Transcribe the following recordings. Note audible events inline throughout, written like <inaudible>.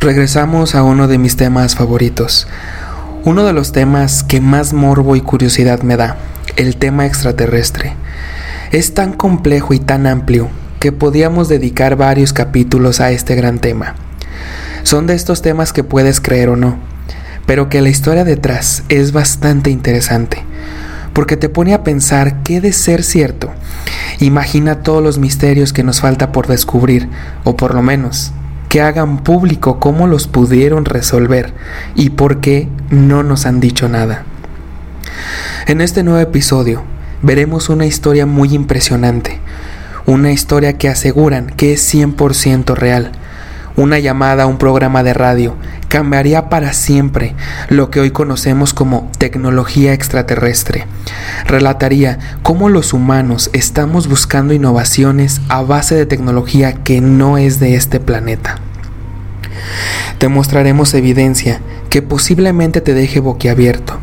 Regresamos a uno de mis temas favoritos. Uno de los temas que más morbo y curiosidad me da, el tema extraterrestre. Es tan complejo y tan amplio que podíamos dedicar varios capítulos a este gran tema. Son de estos temas que puedes creer o no, pero que la historia detrás es bastante interesante, porque te pone a pensar qué de ser cierto. Imagina todos los misterios que nos falta por descubrir, o por lo menos que hagan público cómo los pudieron resolver y por qué no nos han dicho nada. En este nuevo episodio veremos una historia muy impresionante, una historia que aseguran que es 100% real. Una llamada a un programa de radio cambiaría para siempre lo que hoy conocemos como tecnología extraterrestre. Relataría cómo los humanos estamos buscando innovaciones a base de tecnología que no es de este planeta. Te mostraremos evidencia que posiblemente te deje boquiabierto,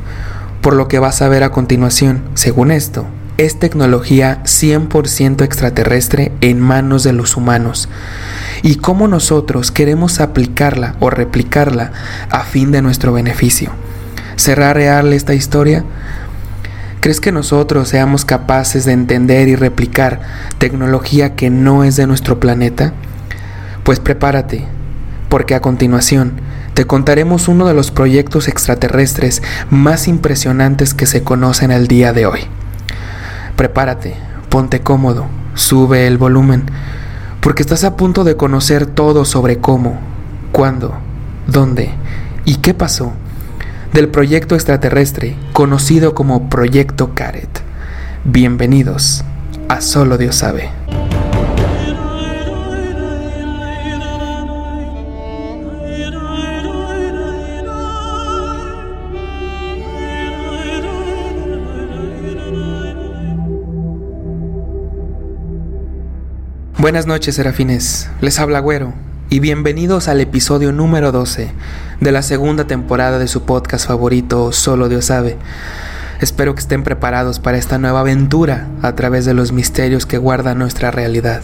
por lo que vas a ver a continuación, según esto, es tecnología 100% extraterrestre en manos de los humanos y cómo nosotros queremos aplicarla o replicarla a fin de nuestro beneficio. ¿Será real esta historia? ¿Crees que nosotros seamos capaces de entender y replicar tecnología que no es de nuestro planeta? Pues prepárate, porque a continuación te contaremos uno de los proyectos extraterrestres más impresionantes que se conocen el día de hoy. Prepárate, ponte cómodo, sube el volumen, porque estás a punto de conocer todo sobre cómo, cuándo, dónde y qué pasó del proyecto extraterrestre conocido como Proyecto Caret. Bienvenidos a Solo Dios sabe. Buenas noches, serafines. Les habla Güero y bienvenidos al episodio número 12 de la segunda temporada de su podcast favorito, Solo Dios sabe. Espero que estén preparados para esta nueva aventura a través de los misterios que guarda nuestra realidad.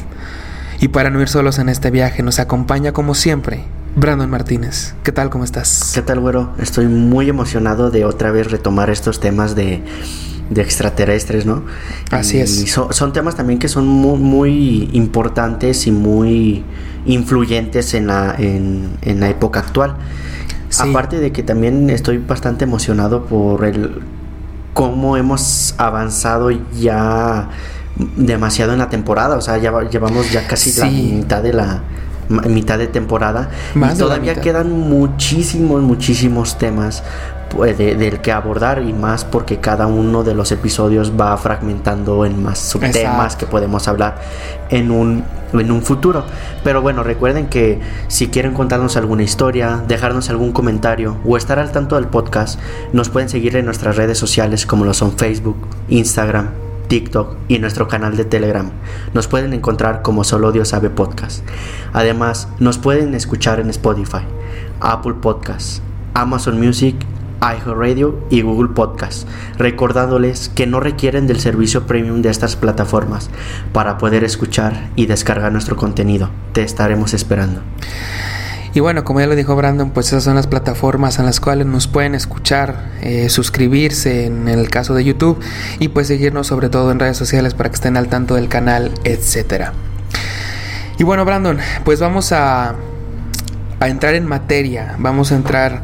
Y para no ir solos en este viaje, nos acompaña como siempre Brandon Martínez. ¿Qué tal? ¿Cómo estás? ¿Qué tal, güero? Estoy muy emocionado de otra vez retomar estos temas de de extraterrestres, ¿no? Así es. Son, temas también que son muy, importantes y muy influyentes en la, en, la época actual. Aparte de que también estoy bastante emocionado por el cómo hemos avanzado ya demasiado en la temporada, o sea, ya llevamos ya casi la mitad de la mitad de temporada y todavía quedan muchísimos muchísimos temas del que abordar y más porque cada uno de los episodios va fragmentando en más subtemas que podemos hablar en un, en un futuro. Pero bueno, recuerden que si quieren contarnos alguna historia, dejarnos algún comentario o estar al tanto del podcast, nos pueden seguir en nuestras redes sociales como lo son Facebook, Instagram, TikTok y nuestro canal de Telegram. Nos pueden encontrar como Solo Dios sabe podcast. Además, nos pueden escuchar en Spotify, Apple Podcasts, Amazon Music iHeartRadio y Google Podcast, recordándoles que no requieren del servicio premium de estas plataformas para poder escuchar y descargar nuestro contenido. Te estaremos esperando. Y bueno, como ya lo dijo Brandon, pues esas son las plataformas en las cuales nos pueden escuchar, eh, suscribirse en el caso de YouTube y pues seguirnos sobre todo en redes sociales para que estén al tanto del canal, etcétera. Y bueno, Brandon, pues vamos a, a entrar en materia, vamos a entrar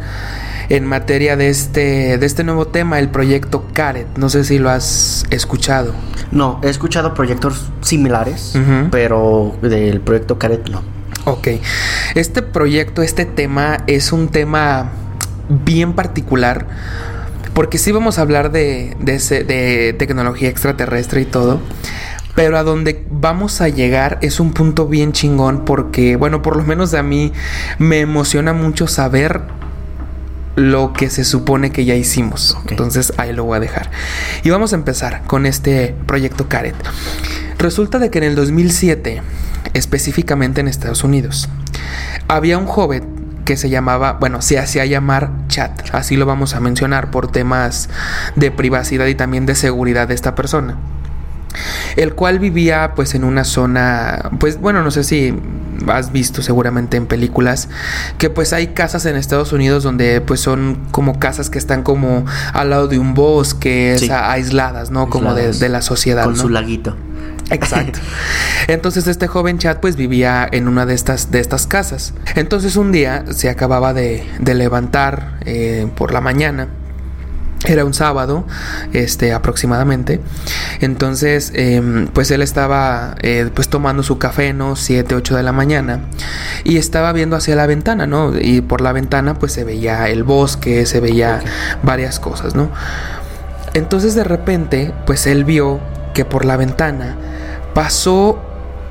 en materia de este, de este nuevo tema, el proyecto Caret. No sé si lo has escuchado. No, he escuchado proyectos similares, pero del proyecto Caret no. Ok. Este proyecto, este tema es un tema bien particular. Porque sí vamos a hablar de, de, de tecnología extraterrestre y todo. Pero a donde vamos a llegar es un punto bien chingón porque, bueno, por lo menos a mí me emociona mucho saber lo que se supone que ya hicimos. Entonces ahí lo voy a dejar. Y vamos a empezar con este proyecto Caret. Resulta de que en el 2007, específicamente en Estados Unidos, había un joven que se llamaba, bueno, se hacía llamar Chat, así lo vamos a mencionar por temas de privacidad y también de seguridad de esta persona. El cual vivía pues en una zona, pues bueno, no sé si has visto seguramente en películas que pues hay casas en Estados Unidos donde pues son como casas que están como al lado de un bosque, aisladas, ¿no? Como de, la sociedad. Con su laguito. Exacto. <laughs> Entonces este joven Chad pues vivía en una de estas, de estas casas. Entonces un día se acababa de, levantar eh, por la mañana era un sábado, este, aproximadamente. Entonces, em, pues él estaba, eh, pues tomando su café, ¿no? 7, 8 de la mañana. Y estaba viendo hacia la ventana, ¿no? Y por la ventana, pues se veía el bosque, se veía varias cosas, ¿no? Entonces, de repente, pues él vio que por la ventana pasó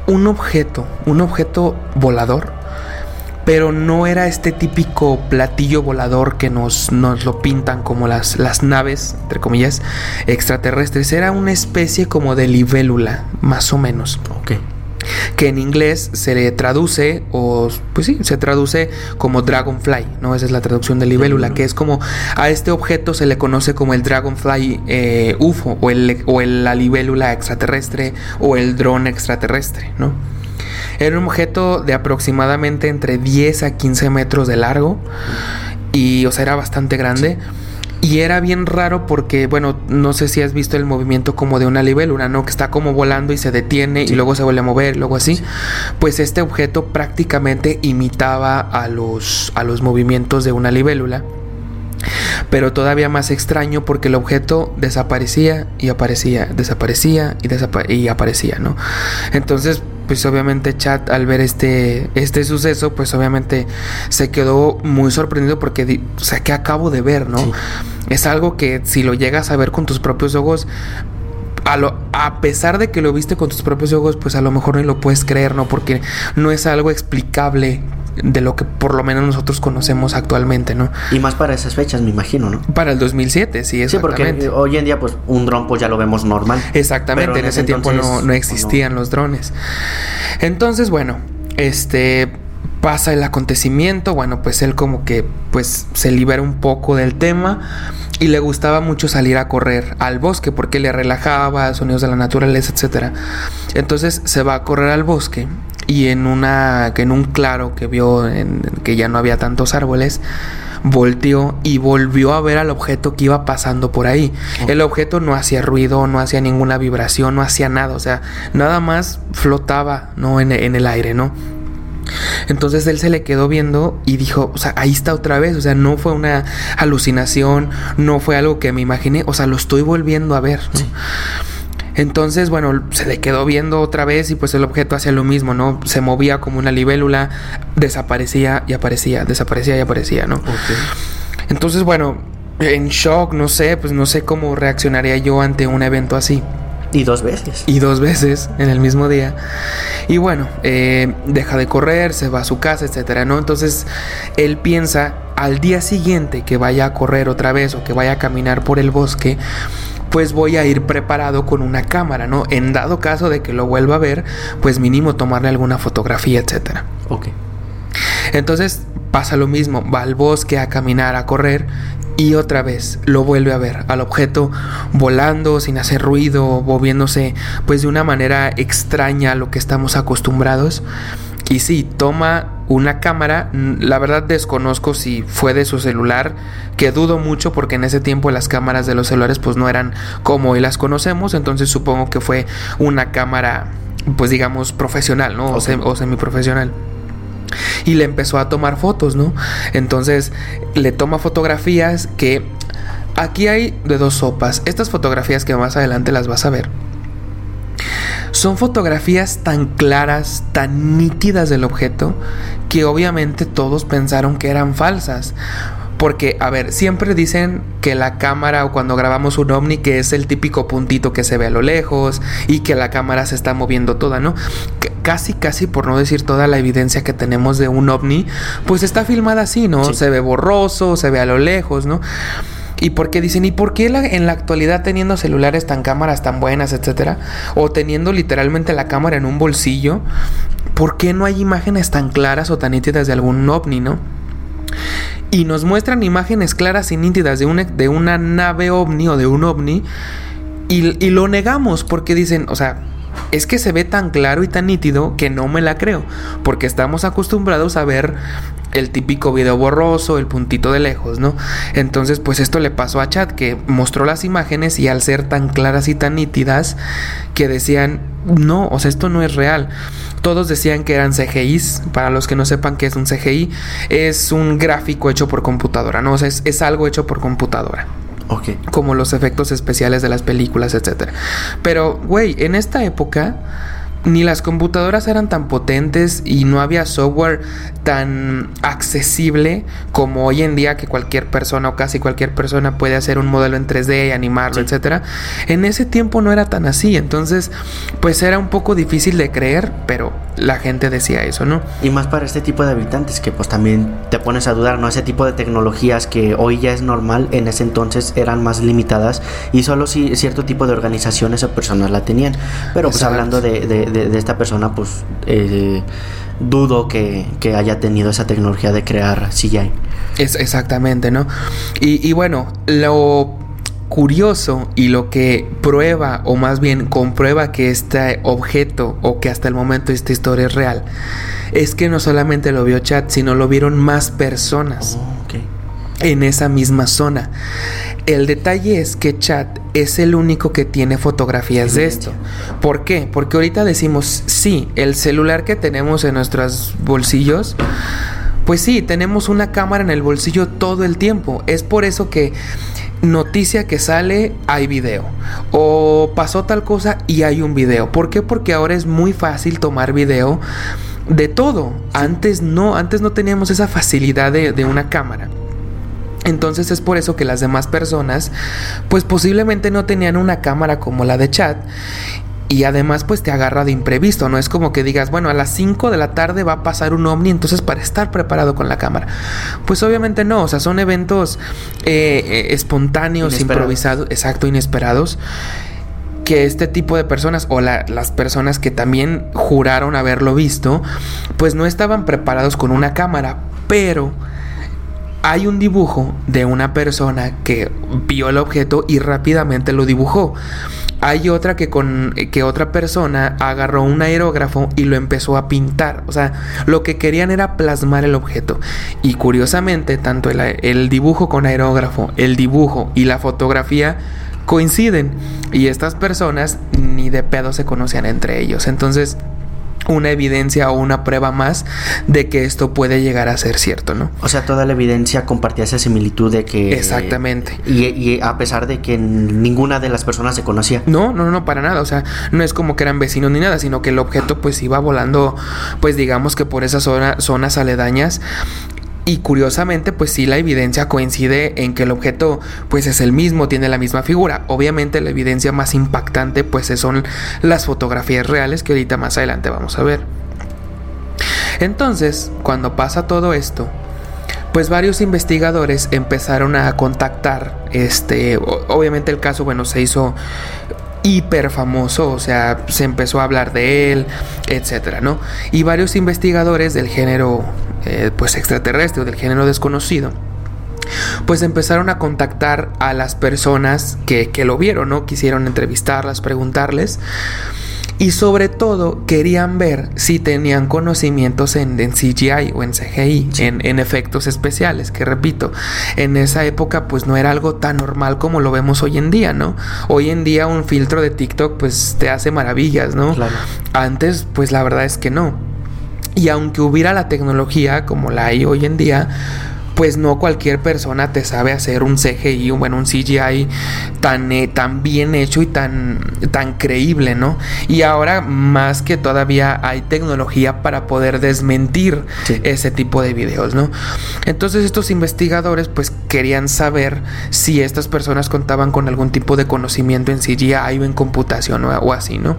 un objeto, un objeto volador pero no era este típico platillo volador que nos, nos lo pintan como las, las naves, entre comillas, extraterrestres. Era una especie como de libélula, más o menos. Ok que en inglés se le traduce, o pues sí, se traduce como dragonfly, ¿no? Esa es la traducción de libélula, que es como a este objeto se le conoce como el dragonfly eh, UFO, o, el, o la libélula extraterrestre, o el dron extraterrestre, ¿no? Era un objeto de aproximadamente entre 10 a 15 metros de largo y, o sea, era bastante grande. Y era bien raro porque, bueno, no sé si has visto el movimiento como de una libélula, ¿no? Que está como volando y se detiene y luego se vuelve a mover, luego así. Pues este objeto prácticamente imitaba a los, a los movimientos de una libélula. Pero todavía más extraño porque el objeto desaparecía y aparecía, desaparecía y, y aparecía, ¿no? Entonces, pues obviamente Chad al ver este, este suceso, pues obviamente se quedó muy sorprendido porque, o sea, ¿qué acabo de ver, no? Es algo que si lo llegas a ver con tus propios ojos, a, lo, a, pesar de que lo viste con tus propios ojos, pues a lo mejor no lo puedes creer, ¿no? Porque no es algo explicable de lo que por lo menos nosotros conocemos actualmente, ¿no? Y más para esas fechas, me imagino, ¿no? Para el 2007, sí, exactamente. Sí, porque hoy en día, pues, un dron, pues, ya lo vemos normal. Exactamente, en, ese, tiempo no, no existían los drones. Entonces, bueno, este pasa el acontecimiento, bueno, pues él como que pues se libera un poco del tema y le gustaba mucho salir a correr al bosque porque le relajaba, sonidos de la naturaleza, etcétera. Entonces se va a correr al bosque y en una en un claro que vio en, que ya no había tantos árboles volteó y volvió a ver al objeto que iba pasando por ahí. El objeto no hacía ruido, no hacía ninguna vibración, no hacía nada, o sea, nada más flotaba, ¿no? En, en el aire, ¿no? Entonces él se le quedó viendo y dijo, o sea, ahí está otra vez, o sea, no fue una alucinación, no fue algo que me imaginé, o sea, lo estoy volviendo a ver. Entonces, bueno, se le quedó viendo otra vez y pues el objeto hacía lo mismo, ¿no? Se movía como una libélula, desaparecía y aparecía, desaparecía y aparecía, ¿no? Entonces, bueno, en shock, no sé, pues no sé cómo reaccionaría yo ante un evento así. Y dos veces. Y dos veces en el mismo día. Y bueno, eh, deja de correr, se va a su casa, etcétera, ¿no? Entonces él piensa al día siguiente que vaya a correr otra vez o que vaya a caminar por el bosque, pues voy a ir preparado con una cámara, ¿no? En dado caso de que lo vuelva a ver, pues mínimo tomarle alguna fotografía, etcétera. Ok. Entonces pasa lo mismo, va al bosque a caminar, a correr y otra vez lo vuelve a ver al objeto volando sin hacer ruido, moviéndose pues de una manera extraña a lo que estamos acostumbrados. Y sí, toma una cámara, la verdad desconozco si fue de su celular, que dudo mucho porque en ese tiempo las cámaras de los celulares pues no eran como hoy las conocemos, entonces supongo que fue una cámara pues digamos profesional, ¿no? O, o semiprofesional y le empezó a tomar fotos, ¿no? Entonces le toma fotografías que aquí hay de dos sopas. Estas fotografías que más adelante las vas a ver son fotografías tan claras, tan nítidas del objeto, que obviamente todos pensaron que eran falsas. Porque, a ver, siempre dicen que la cámara o cuando grabamos un ovni que es el típico puntito que se ve a lo lejos y que la cámara se está moviendo toda, ¿no? casi, casi, por no decir toda la evidencia que tenemos de un ovni, pues está filmada así, ¿no? Se ve borroso, se ve a lo lejos, ¿no? ¿Y por qué dicen? ¿Y por qué en la actualidad teniendo celulares tan cámaras tan buenas, etcétera? O teniendo literalmente la cámara en un bolsillo, ¿por qué no hay imágenes tan claras o tan nítidas de algún ovni, no? Y nos muestran imágenes claras y nítidas de una, de una nave ovni o de un ovni y, y lo negamos porque dicen, o sea, es que se ve tan claro y tan nítido que no me la creo, porque estamos acostumbrados a ver el típico video borroso, el puntito de lejos, ¿no? Entonces, pues esto le pasó a Chat, que mostró las imágenes y al ser tan claras y tan nítidas, que decían, no, o sea, esto no es real. Todos decían que eran CGIs, para los que no sepan qué es un CGI, es un gráfico hecho por computadora, ¿no? O sea, es, es algo hecho por computadora. Ok. Como los efectos especiales de las películas, etc. Pero, güey, en esta época ni las computadoras eran tan potentes y no había software tan accesible como hoy en día que cualquier persona o casi cualquier persona puede hacer un modelo en 3D y animarlo, etcétera. En ese tiempo no era tan así, entonces pues era un poco difícil de creer, pero la gente decía eso, ¿no? Y más para este tipo de habitantes que pues también te pones a dudar, ¿no? Ese tipo de tecnologías que hoy ya es normal, en ese entonces eran más limitadas y solo si cierto tipo de organizaciones o personas la tenían. Pero pues hablando de, de, esta persona, pues eh, dudo que, haya tenido esa tecnología de crear CGI. Es exactamente, ¿no? Y, y bueno, lo curioso y lo que prueba o más bien comprueba que este objeto o que hasta el momento esta historia es real es que no solamente lo vio Chat, sino lo vieron más personas oh, en esa misma zona. El detalle es que Chat es el único que tiene fotografías de esto. ¿Por qué? Porque ahorita decimos, sí, el celular que tenemos en nuestros bolsillos pues sí, tenemos una cámara en el bolsillo todo el tiempo. Es por eso que noticia que sale, hay video. O pasó tal cosa y hay un video. ¿Por qué? Porque ahora es muy fácil tomar video de todo. Antes no, antes no teníamos esa facilidad de, de una cámara. Entonces es por eso que las demás personas pues posiblemente no tenían una cámara como la de chat y además pues te agarra de imprevisto, no es como que digas, bueno, a las 5 de la tarde va a pasar un ovni, entonces para estar preparado con la cámara. Pues obviamente no, o sea, son eventos eh, eh, espontáneos, improvisados, exacto, inesperados que este tipo de personas o las personas que también juraron haberlo visto, pues no estaban preparados con una cámara, pero hay un dibujo de una persona que vio el objeto y rápidamente lo dibujó. Hay otra que con que otra persona agarró un aerógrafo y lo empezó a pintar. O sea, lo que querían era plasmar el objeto. Y curiosamente, tanto el, el dibujo con aerógrafo, el dibujo y la fotografía coinciden. Y estas personas ni de pedo se conocían entre ellos. Entonces, una evidencia o una prueba más de que esto puede llegar a ser cierto, ¿no? O sea, toda la evidencia compartía esa similitud de que... Exactamente. Y, a pesar de que ninguna de las personas se conocía. No, no, no, para nada. O sea, no es como que eran vecinos ni nada, sino que el objeto pues iba volando, pues digamos que por esas zonas aledañas y curiosamente, pues sí, la evidencia coincide en que el objeto pues es el mismo, tiene la misma figura. Obviamente la evidencia más impactante pues son las fotografías reales que ahorita más adelante vamos a ver. Entonces, cuando pasa todo esto, pues varios investigadores empezaron a contactar, este, obviamente el caso, bueno, se hizo hiper famoso, o sea, se empezó a hablar de él, etcétera, ¿no? Y varios investigadores del género, eh, pues extraterrestre o del género desconocido, pues empezaron a contactar a las personas que, que lo vieron, ¿no? Quisieron entrevistarlas, preguntarles y sobre todo querían ver si tenían conocimientos en, CGI o en CGI, en, efectos especiales, que repito, en esa época pues no era algo tan normal como lo vemos hoy en día, ¿no? Hoy en día un filtro de TikTok pues te hace maravillas, ¿no? Antes pues la verdad es que no. Y aunque hubiera la tecnología como la hay hoy en día, pues no cualquier persona te sabe hacer un CGI, bueno, un CGI tan, eh, tan bien hecho y tan, tan creíble, ¿no? Y ahora más que todavía hay tecnología para poder desmentir ese tipo de videos, ¿no? Entonces estos investigadores pues querían saber si estas personas contaban con algún tipo de conocimiento en CGI o en computación o así, ¿no?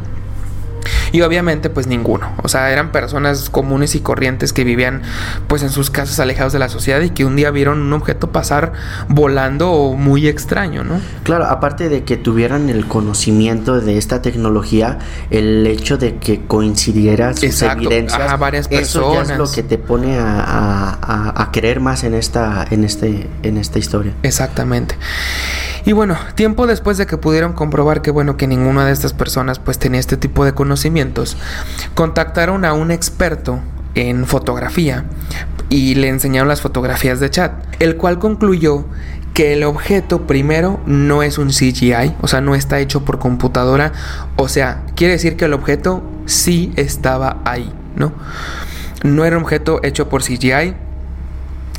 Y obviamente pues ninguno. O sea, eran personas comunes y corrientes que vivían pues en sus casas alejados de la sociedad y que un día vieron un objeto pasar volando muy extraño, ¿no? Claro, aparte de que tuvieran el conocimiento de esta tecnología, el hecho de que coincidiera sus evidencias, a varias personas. eso ya es lo que te pone a, a, a, creer más en esta, en, este, en esta historia. Exactamente. Y bueno, tiempo después de que pudieron comprobar que bueno, que ninguna de estas personas pues tenía este tipo de contactaron a un experto en fotografía y le enseñaron las fotografías de chat, el cual concluyó que el objeto primero no es un CGI, o sea, no está hecho por computadora, o sea, quiere decir que el objeto sí estaba ahí, ¿no? No era un objeto hecho por CGI,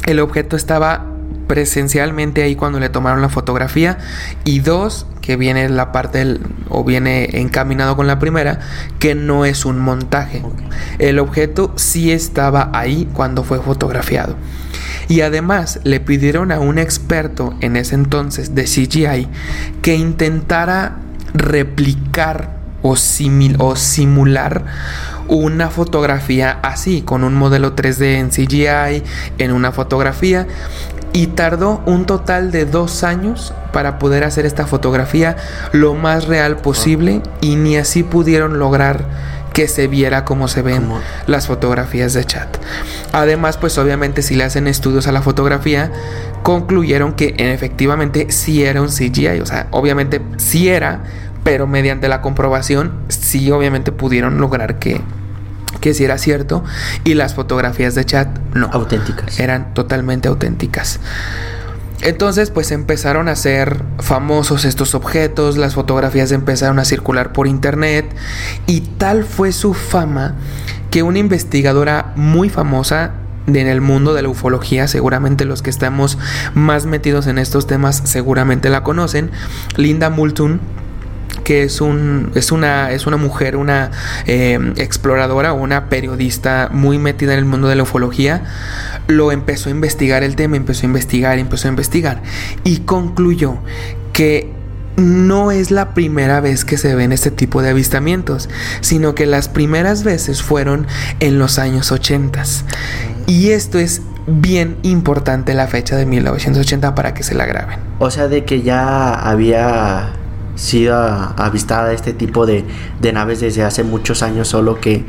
el objeto estaba presencialmente ahí cuando le tomaron la fotografía. Y dos que viene la parte del, o viene encaminado con la primera que no es un montaje. El objeto sí estaba ahí cuando fue fotografiado. Y además le pidieron a un experto en ese entonces de CGI que intentara replicar o, o simular una fotografía así, con un modelo 3D en CGI, en una fotografía, y tardó un total de dos años para poder hacer esta fotografía lo más real posible y ni así pudieron lograr que se viera como se ven las fotografías de chat. Además, pues obviamente si le hacen estudios a la fotografía, concluyeron que efectivamente sí era un CGI, o sea, obviamente sí era, pero mediante la comprobación sí obviamente pudieron lograr que que si era cierto y las fotografías de chat no. Auténticas. Eran totalmente auténticas. Entonces pues empezaron a ser famosos estos objetos, las fotografías empezaron a circular por internet y tal fue su fama que una investigadora muy famosa en el mundo de la ufología, seguramente los que estamos más metidos en estos temas seguramente la conocen, Linda Moulton, que es, un, es, una, es una mujer, una eh, exploradora una periodista muy metida en el mundo de la ufología, lo empezó a investigar el tema, empezó a investigar, empezó a investigar y concluyó que no es la primera vez que se ven este tipo de avistamientos, sino que las primeras veces fueron en los años 80. Y esto es bien importante la fecha de 1980 para que se la graben. O sea, de que ya había sido avistada este tipo de, naves desde hace muchos años, solo que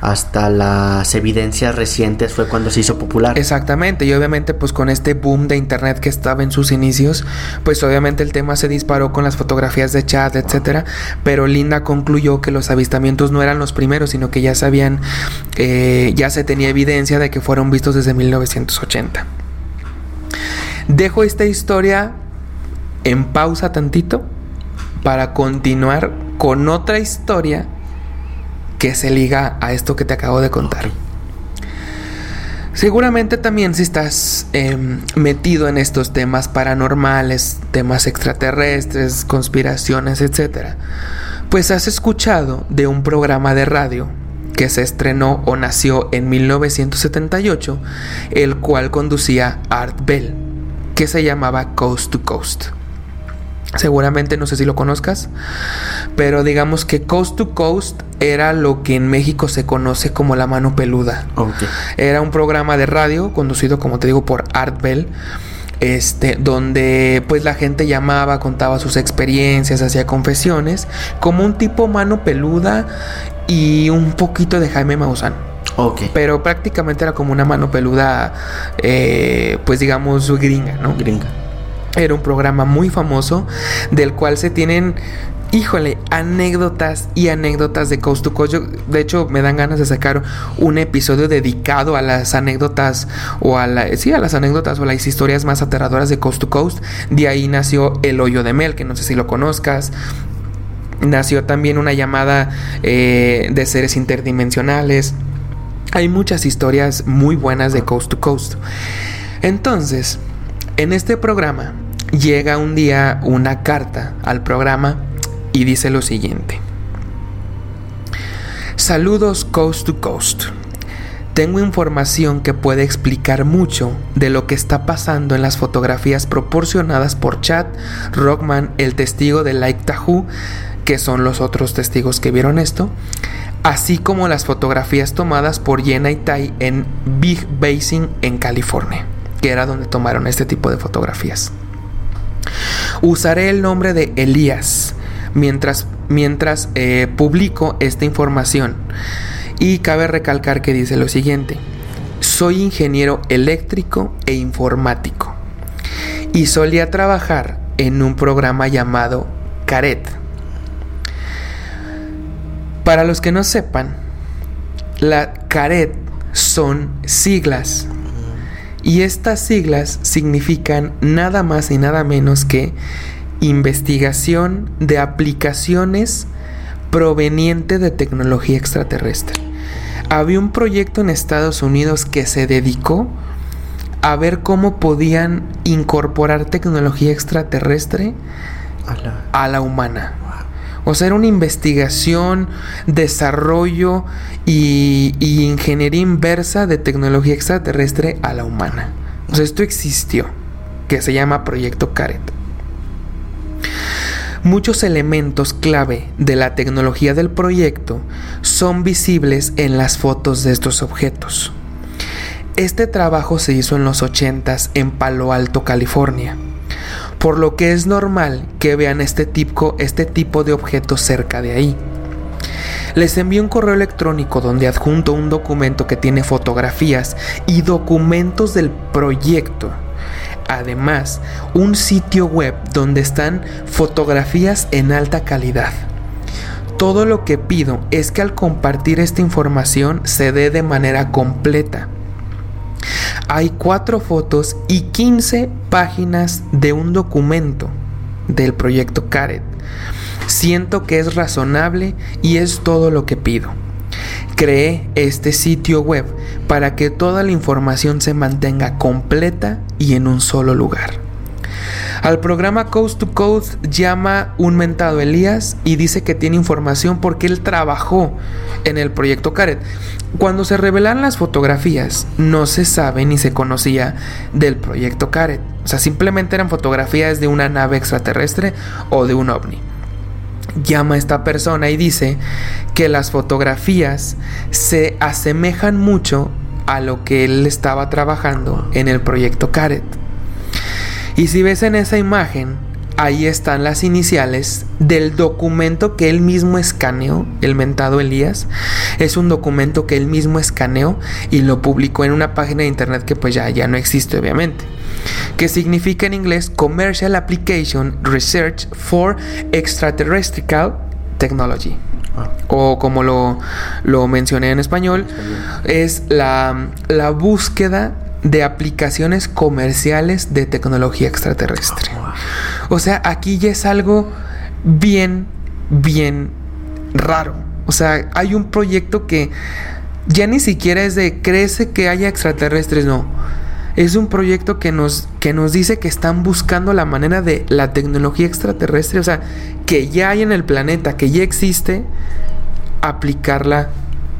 hasta las evidencias recientes fue cuando se hizo popular. Exactamente, y obviamente pues con este boom de internet que estaba en sus inicios, pues obviamente el tema se disparó con las fotografías de chat, etcétera, pero Linda concluyó que los avistamientos no eran los primeros, sino que ya sabían, eh, ya se tenía evidencia de que fueron vistos desde 1980. Dejo esta historia en pausa tantito para continuar con otra historia que se liga a esto que te acabo de contar. Seguramente también si estás em, metido en estos temas paranormales, temas extraterrestres, conspiraciones, etc., pues has escuchado de un programa de radio que se estrenó o nació en 1978, el cual conducía Art Bell, que se llamaba Coast to Coast. Seguramente no sé si lo conozcas, pero digamos que Coast to Coast era lo que en México se conoce como la mano peluda. Era un programa de radio conducido, como te digo, por Art Bell. Este, donde pues la gente llamaba, contaba sus experiencias, hacía confesiones, como un tipo mano peluda y un poquito de Jaime Maussan. Okay. Pero prácticamente era como una mano peluda, eh, pues digamos, gringa, ¿no? Gringa. Era un programa muy famoso del cual se tienen híjole, anécdotas y anécdotas de Coast to Coast. de hecho, me dan ganas de sacar un episodio dedicado a las anécdotas o a la, sí, a las anécdotas o las historias más aterradoras de Coast to Coast. De ahí nació El Hoyo de Mel, que no sé si lo conozcas. Nació también una llamada eh, de seres interdimensionales. Hay muchas historias muy buenas de Coast to Coast. Entonces, en este programa llega un día una carta al programa y dice lo siguiente. Saludos Coast to Coast. Tengo información que puede explicar mucho de lo que está pasando en las fotografías proporcionadas por Chad, Rockman, el testigo de Like Tahu, que son los otros testigos que vieron esto, así como las fotografías tomadas por Jenna y Tai en Big Basin en California que era donde tomaron este tipo de fotografías. Usaré el nombre de Elías mientras, mientras eh, publico esta información. Y cabe recalcar que dice lo siguiente. Soy ingeniero eléctrico e informático. Y solía trabajar en un programa llamado Caret. Para los que no sepan, la Caret son siglas. Y estas siglas significan nada más y nada menos que investigación de aplicaciones proveniente de tecnología extraterrestre. Había un proyecto en Estados Unidos que se dedicó a ver cómo podían incorporar tecnología extraterrestre a la, humana. O sea, era una investigación, desarrollo y, ingeniería inversa de tecnología extraterrestre a la humana. O sea, esto existió, que se llama Proyecto Caret. Muchos elementos clave de la tecnología del proyecto son visibles en las fotos de estos objetos. Este trabajo se hizo en los 80s en Palo Alto, California, por lo que es normal que vean este tipo, este tipo de objetos cerca de ahí. Les envío un correo electrónico donde adjunto un documento que tiene fotografías y documentos del proyecto. Además, un sitio web donde están fotografías en alta calidad. Todo lo que pido es que al compartir esta información se dé de manera completa hay cuatro fotos y 15 páginas de un documento del proyecto Caret. Siento que es razonable y es todo lo que pido. Creé este sitio web para que toda la información se mantenga completa y en un solo lugar. Al programa Coast to Coast llama un mentado Elías y dice que tiene información porque él trabajó en el proyecto Caret. Cuando se revelan las fotografías, no se sabe ni se conocía del proyecto Caret. O sea, simplemente eran fotografías de una nave extraterrestre o de un ovni. Llama a esta persona y dice que las fotografías se asemejan mucho a lo que él estaba trabajando en el proyecto Caret. Y si ves en esa imagen, ahí están las iniciales del documento que él mismo escaneó, el mentado Elías. Es un documento que él mismo escaneó y lo publicó en una página de internet que pues ya, ya no existe obviamente. Que significa en inglés Commercial Application Research for Extraterrestrial Technology. Ah. O como lo, lo mencioné en español, es la, la búsqueda de aplicaciones comerciales de tecnología extraterrestre. O sea, aquí ya es algo bien, bien raro. O sea, hay un proyecto que ya ni siquiera es de crece que haya extraterrestres, no. Es un proyecto que nos, que nos dice que están buscando la manera de la tecnología extraterrestre, o sea, que ya hay en el planeta, que ya existe, aplicarla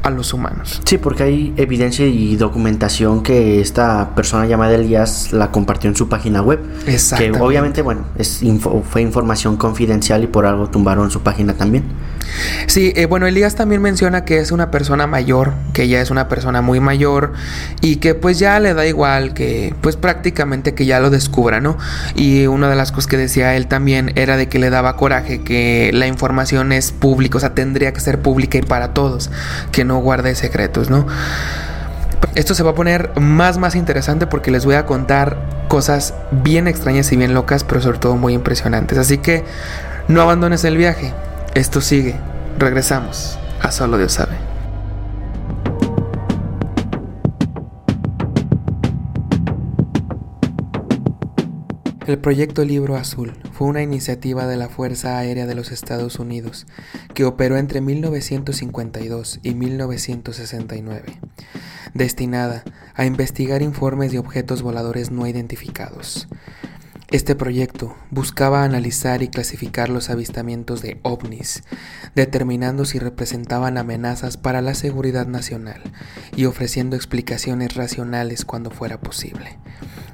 a los humanos. Sí, porque hay evidencia y documentación que esta persona llamada Elías la compartió en su página web. Que obviamente, bueno, es fue información confidencial y por algo tumbaron su página también. Sí, eh, bueno, Elías también menciona que es una persona mayor, que ya es una persona muy mayor y que pues ya le da igual que pues prácticamente que ya lo descubra, ¿no? Y una de las cosas que decía él también era de que le daba coraje que la información es pública, o sea, tendría que ser pública y para todos, que no guarde secretos, ¿no? Esto se va a poner más más interesante porque les voy a contar cosas bien extrañas y bien locas, pero sobre todo muy impresionantes. Así que no abandones el viaje. Esto sigue. Regresamos a Solo Dios sabe. El proyecto Libro Azul fue una iniciativa de la Fuerza Aérea de los Estados Unidos que operó entre 1952 y 1969, destinada a investigar informes de objetos voladores no identificados. Este proyecto buscaba analizar y clasificar los avistamientos de ovnis, determinando si representaban amenazas para la seguridad nacional y ofreciendo explicaciones racionales cuando fuera posible.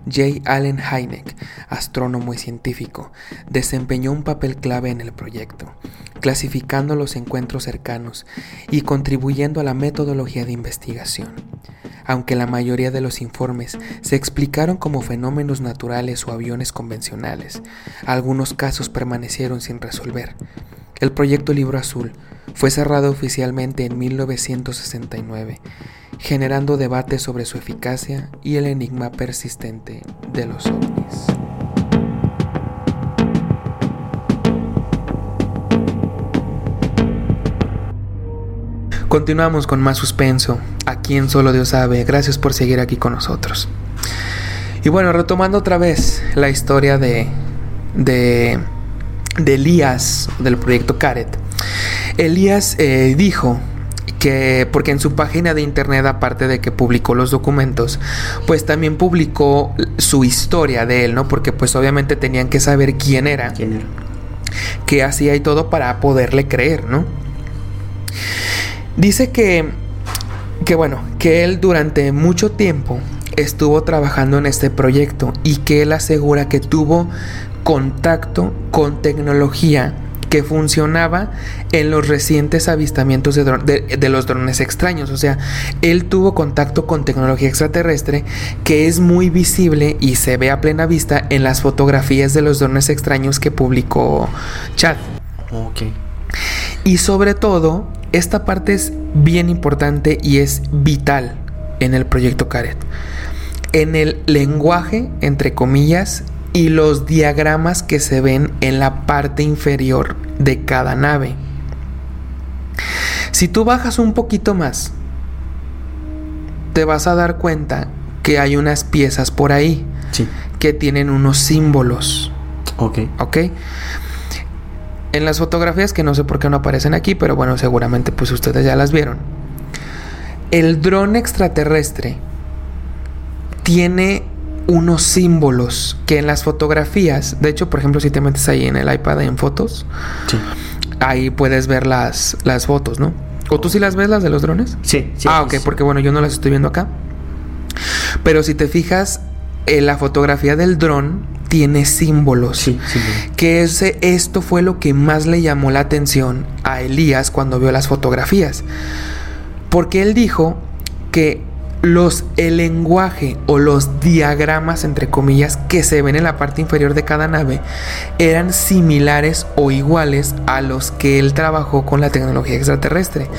J. Allen Hynek, astrónomo y científico, desempeñó un papel clave en el proyecto, clasificando los encuentros cercanos y contribuyendo a la metodología de investigación. Aunque la mayoría de los informes se explicaron como fenómenos naturales o aviones convencionales, algunos casos permanecieron sin resolver. El proyecto Libro Azul fue cerrado oficialmente en 1969, generando debate sobre su eficacia y el enigma persistente de los ovnis. Continuamos con más suspenso, a quien solo Dios sabe, gracias por seguir aquí con nosotros. Y bueno, retomando otra vez la historia de, de, de Elías, del proyecto Caret. Elías eh, dijo que porque en su página de internet aparte de que publicó los documentos pues también publicó su historia de él no porque pues obviamente tenían que saber quién era, ¿Quién era? qué hacía y todo para poderle creer no dice que que bueno que él durante mucho tiempo estuvo trabajando en este proyecto y que él asegura que tuvo contacto con tecnología que funcionaba en los recientes avistamientos de, de, de, los drones extraños. O sea, él tuvo contacto con tecnología extraterrestre que es muy visible y se ve a plena vista en las fotografías de los drones extraños que publicó Chad. Ok. Y sobre todo, esta parte es bien importante y es vital en el proyecto Caret. En el lenguaje, entre comillas, y los diagramas que se ven en la parte inferior de cada nave. Si tú bajas un poquito más, te vas a dar cuenta que hay unas piezas por ahí Sí. que tienen unos símbolos. Ok. ¿Ok? En las fotografías que no sé por qué no aparecen aquí, pero bueno, seguramente pues ustedes ya las vieron. El dron extraterrestre tiene unos símbolos que en las fotografías, de hecho, por ejemplo, si te metes ahí en el iPad en fotos, Sí. ahí puedes ver las, las fotos, ¿no? ¿O tú sí las ves las de los drones? Sí, sí. ah, ok, sí. porque bueno, yo no las estoy viendo acá. Pero si te fijas, en la fotografía del dron tiene símbolos. Sí, sí. sí. Que ese, esto fue lo que más le llamó la atención a Elías cuando vio las fotografías. Porque él dijo que los el lenguaje o los diagramas entre comillas que se ven en la parte inferior de cada nave eran similares o iguales a los que él trabajó con la tecnología extraterrestre.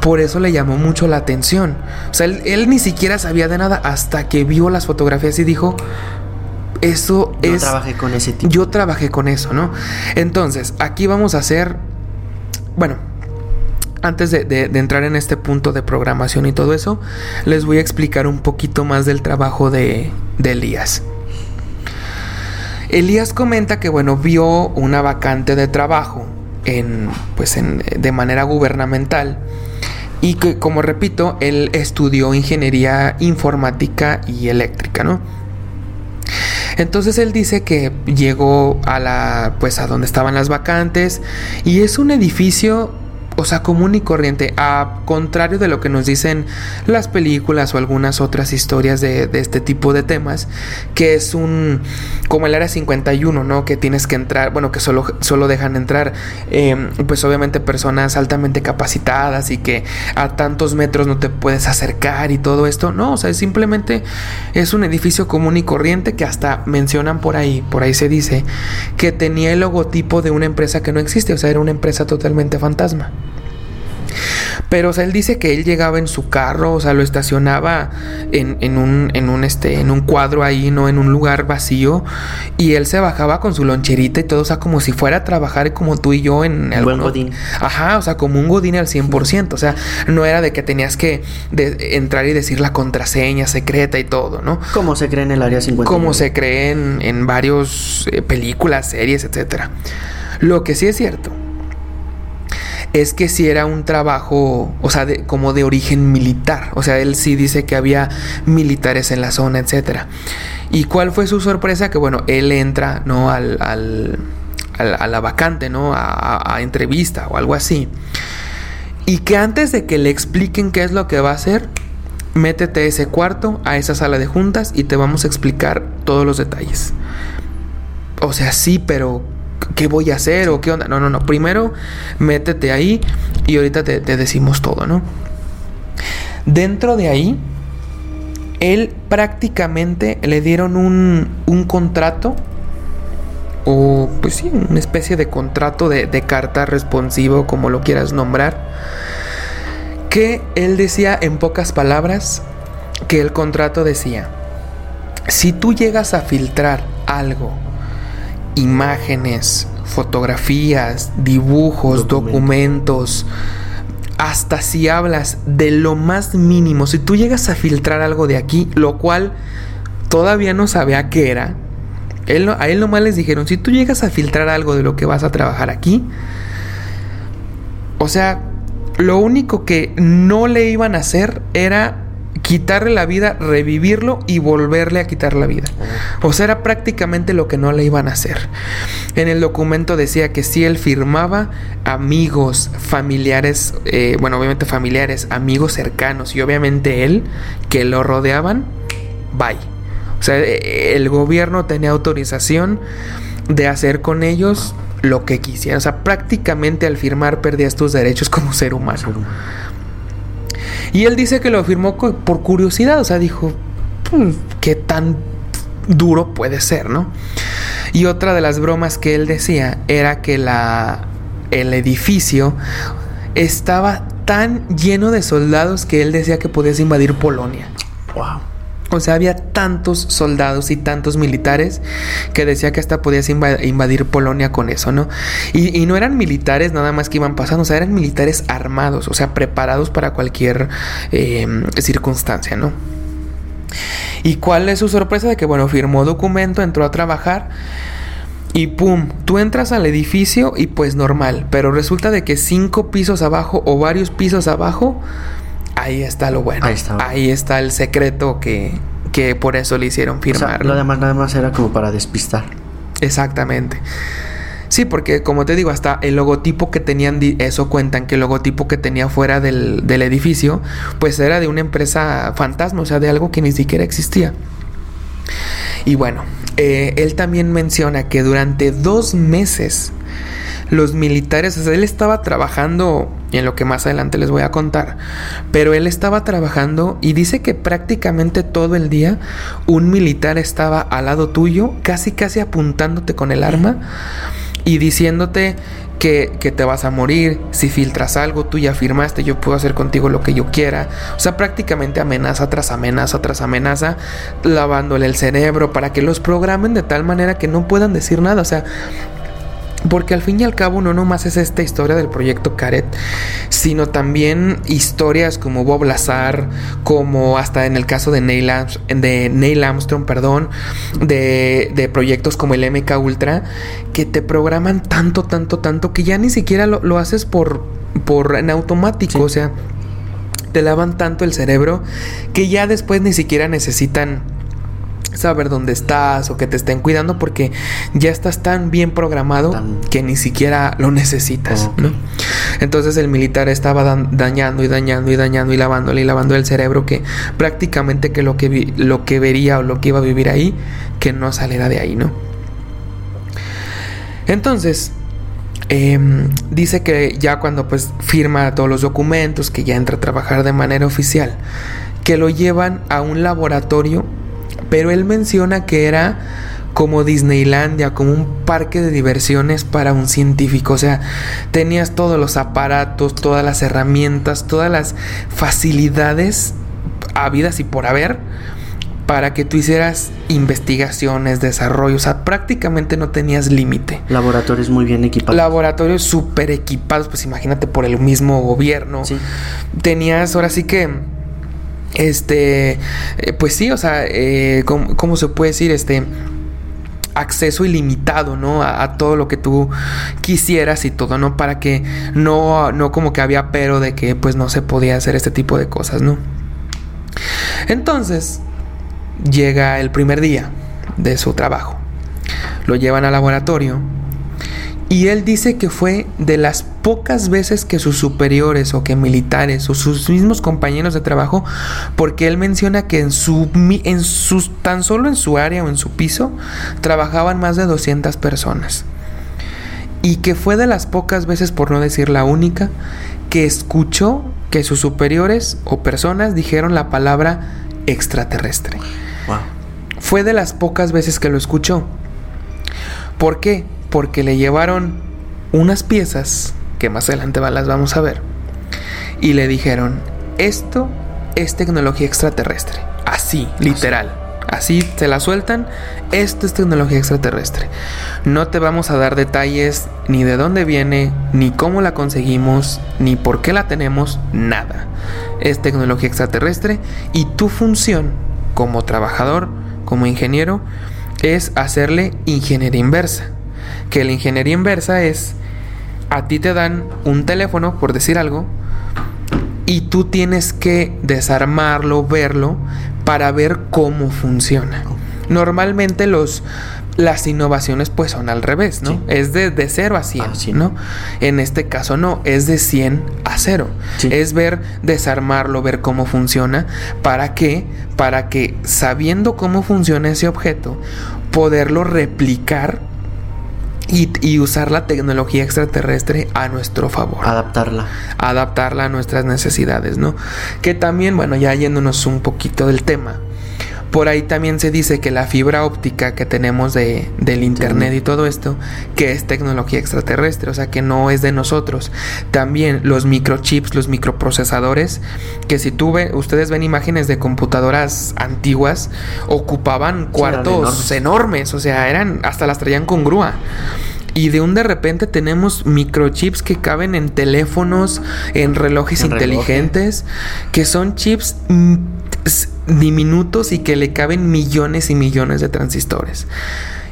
Por eso le llamó mucho la atención. O sea, él, él ni siquiera sabía de nada hasta que vio las fotografías y dijo, eso Yo es... trabajé con ese tipo. Yo trabajé con eso, ¿no? Entonces, aquí vamos a hacer, bueno, antes de, entrar en este punto de programación y todo eso, les voy a explicar un poquito más del trabajo de, de Elías. Elías comenta que, bueno, vio una vacante de trabajo en, pues en, de manera gubernamental y que, como repito, él estudió ingeniería informática y eléctrica, ¿no? Entonces él dice que llegó a la pues a donde estaban las vacantes y es un edificio o sea, común y corriente, a contrario de lo que nos dicen las películas o algunas otras historias de, este tipo de temas, que es un, como el área 51, ¿no? Que tienes que entrar, bueno, que solo, solo dejan entrar, eh, pues obviamente personas altamente capacitadas y que a tantos metros no te puedes acercar y todo esto, no, o sea, simplemente es un edificio común y corriente que hasta mencionan por ahí, por ahí se dice, que tenía el logotipo de una empresa que no existe, o sea, era una empresa totalmente fantasma. Pero, o sea, él dice que él llegaba en su carro, o sea, lo estacionaba en, en, un, en, un, este, en un cuadro ahí, no en un lugar vacío. Y él se bajaba con su loncherita y todo, o sea, como si fuera a trabajar como tú y yo en el. Buen godín. Ajá, o sea, como un godín al 100%. O sea, no era de que tenías que de, entrar y decir la contraseña secreta y todo, ¿no? Como se cree en el área 50. Como se cree en, en varios eh, películas, series, etcétera. Lo que sí es cierto es que si era un trabajo, o sea, de, como de origen militar. O sea, él sí dice que había militares en la zona, etc. ¿Y cuál fue su sorpresa? Que bueno, él entra, ¿no? Al, al, al a la vacante, ¿no? A, a, a, entrevista o algo así. Y que antes de que le expliquen qué es lo que va a hacer, métete a ese cuarto, a esa sala de juntas y te vamos a explicar todos los detalles. O sea, sí, pero ¿qué voy a hacer o qué onda? No, no, no. Primero métete ahí y ahorita te, decimos todo, ¿no? Dentro de ahí, él prácticamente le dieron un, un contrato o pues sí, una especie de contrato de, de, carta responsivo, como lo quieras nombrar, que él decía en pocas palabras que el contrato decía, si tú llegas a filtrar algo imágenes, fotografías, dibujos, documentos. documentos, hasta si hablas de lo más mínimo, si tú llegas a filtrar algo de aquí, lo cual todavía no sabía qué era, él, a él nomás les dijeron, si tú llegas a filtrar algo de lo que vas a trabajar aquí, o sea, lo único que no le iban a hacer era quitarle la vida, revivirlo y volverle a quitar la vida. O sea, era prácticamente lo que no le iban a hacer. En el documento decía que si él firmaba, amigos, familiares, eh, bueno, obviamente familiares, amigos cercanos y obviamente él, que lo rodeaban, bye. O sea, eh, el gobierno tenía autorización de hacer con ellos lo que quisiera. O sea, prácticamente al firmar perdías tus derechos como ser humano. Y él dice que lo firmó por curiosidad, o sea, dijo, hmm, ¿qué tan duro puede ser, no? Y otra de las bromas que él decía era que la, el edificio estaba tan lleno de soldados que él decía que podías invadir Polonia. Wow. O sea, había tantos soldados y tantos militares que decía que hasta podías invadir Polonia con eso, ¿no? Y, no eran militares nada más que iban pasando, o sea, eran militares armados, o sea, preparados para cualquier em, circunstancia, ¿no? ¿Y cuál es su sorpresa? De que, bueno, firmó documento, entró a trabajar. Y pum, tú entras al edificio y pues normal, pero resulta de que cinco pisos abajo o varios pisos abajo Ahí está lo bueno. Ahí está. Ahí está el secreto que, que por eso le hicieron firmar. lo demás nada más era como para despistar. Exactamente. Sí, porque como te digo, hasta el logotipo que tenían, eso cuentan que el logotipo que tenía fuera del, del edificio, pues era de una empresa fantasma, o sea, de algo que ni siquiera existía. Y bueno, eh, él también menciona que durante dos meses los militares, o sea, él estaba trabajando en lo que más adelante les voy a contar, pero él estaba trabajando y dice que prácticamente todo el día un militar estaba al lado tuyo, casi casi apuntándote con el arma y diciéndote que, que, te vas a morir, si filtras algo, tú ya firmaste, yo puedo hacer contigo lo que yo quiera. O sea, prácticamente amenaza tras amenaza tras amenaza, lavándole el cerebro para que los programen de tal manera que no puedan decir nada. O sea, porque al fin y al cabo no nomás es esta historia del proyecto Caret, sino también historias como Bob Lazar, como hasta en el caso de Neil, de Neil Armstrong, perdón, de, de, proyectos como el MK Ultra, que te programan tanto, tanto, tanto, que ya ni siquiera lo, haces por, por en automático, o sea, te lavan tanto el cerebro que ya después ni siquiera necesitan saber dónde estás o que te estén cuidando porque ya estás tan bien programado que ni siquiera lo necesitas, ¿no? Entonces el militar estaba dañando y dañando y dañando y lavándole y lavando el cerebro que prácticamente que lo que lo que vería o lo que iba a vivir ahí que no saliera de ahí, ¿no? Entonces em, dice que ya cuando pues firma todos los documentos, que ya entra a trabajar de manera oficial, que lo llevan a un laboratorio pero él menciona que era como Disneylandia, como un parque de diversiones para un científico. O sea, tenías todos los aparatos, todas las herramientas, todas las facilidades habidas y por haber para que tú hicieras investigaciones, desarrollo, o sea, prácticamente no tenías límite. Laboratorios muy bien equipados. Laboratorios súper equipados, pues imagínate por el mismo gobierno. Sí. Tenías, ahora sí que este, eh, pues sí, o sea, eh, ¿cómo, se puede decir? Este, acceso ilimitado, ¿no? A, todo lo que tú quisieras y todo, ¿no? Para que no, no como que había pero de que pues no se podía hacer este tipo de cosas, ¿no? Entonces, llega el primer día de su trabajo. Lo llevan al laboratorio y él dice que fue de las pocas veces que sus superiores o que militares o sus mismos compañeros de trabajo, porque él menciona que en su, en sus, tan solo en su área o en su piso trabajaban más de 200 personas. Y que fue de las pocas veces, por no decir la única, que escuchó que sus superiores o personas dijeron la palabra extraterrestre. Fue de las pocas veces que lo escuchó. ¿Por qué? Porque le llevaron unas piezas, que más adelante las vamos a ver, y le dijeron, esto es tecnología extraterrestre, así, literal, Así te la sueltan. Esto es tecnología extraterrestre. No te vamos a dar detalles ni de dónde viene, ni cómo la conseguimos, ni por qué la tenemos, nada. Es tecnología extraterrestre y tu función como trabajador, como ingeniero, es hacerle ingeniería inversa. Que la ingeniería inversa es, a ti te dan un teléfono, por decir algo, y tú tienes que desarmarlo, verlo, para ver cómo funciona. Normalmente los, las innovaciones pues son al revés, ¿no? Es de, de 0 a 100, ah, ¿no? En este caso no, es de 100 a 0. Es ver, desarmarlo, ver cómo funciona. ¿Para qué? Para que sabiendo cómo funciona ese objeto, poderlo replicar y, usar la tecnología extraterrestre a nuestro favor. Adaptarla. Adaptarla a nuestras necesidades, ¿no? Que también, bueno, ya yéndonos un poquito del tema, por ahí también se dice que la fibra óptica que tenemos de, del internet y todo esto, que es tecnología extraterrestre, o sea que no es de nosotros. También los microchips, los microprocesadores, que si tú ve, ustedes ven imágenes de computadoras antiguas, ocupaban cuartos enormes. o sea, eran, hasta las traían con grúa. Y de un de repente tenemos microchips que caben en teléfonos, en relojes inteligentes, que son chips diminutos y que le caben millones y millones de transistores.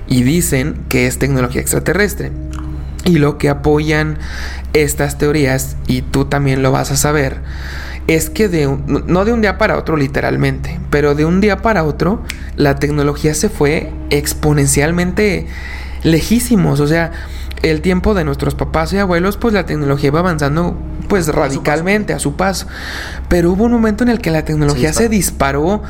Y dicen que es tecnología extraterrestre. Y lo que apoyan estas teorías, y tú también lo vas a saber, es que de no de un día para otro literalmente, pero de un día para otro la tecnología se fue exponencialmente lejísimos. O sea, el tiempo de nuestros papás y abuelos, pues la tecnología iba avanzando pues radicalmente a su paso. Pero hubo un momento en el que la tecnología se disparó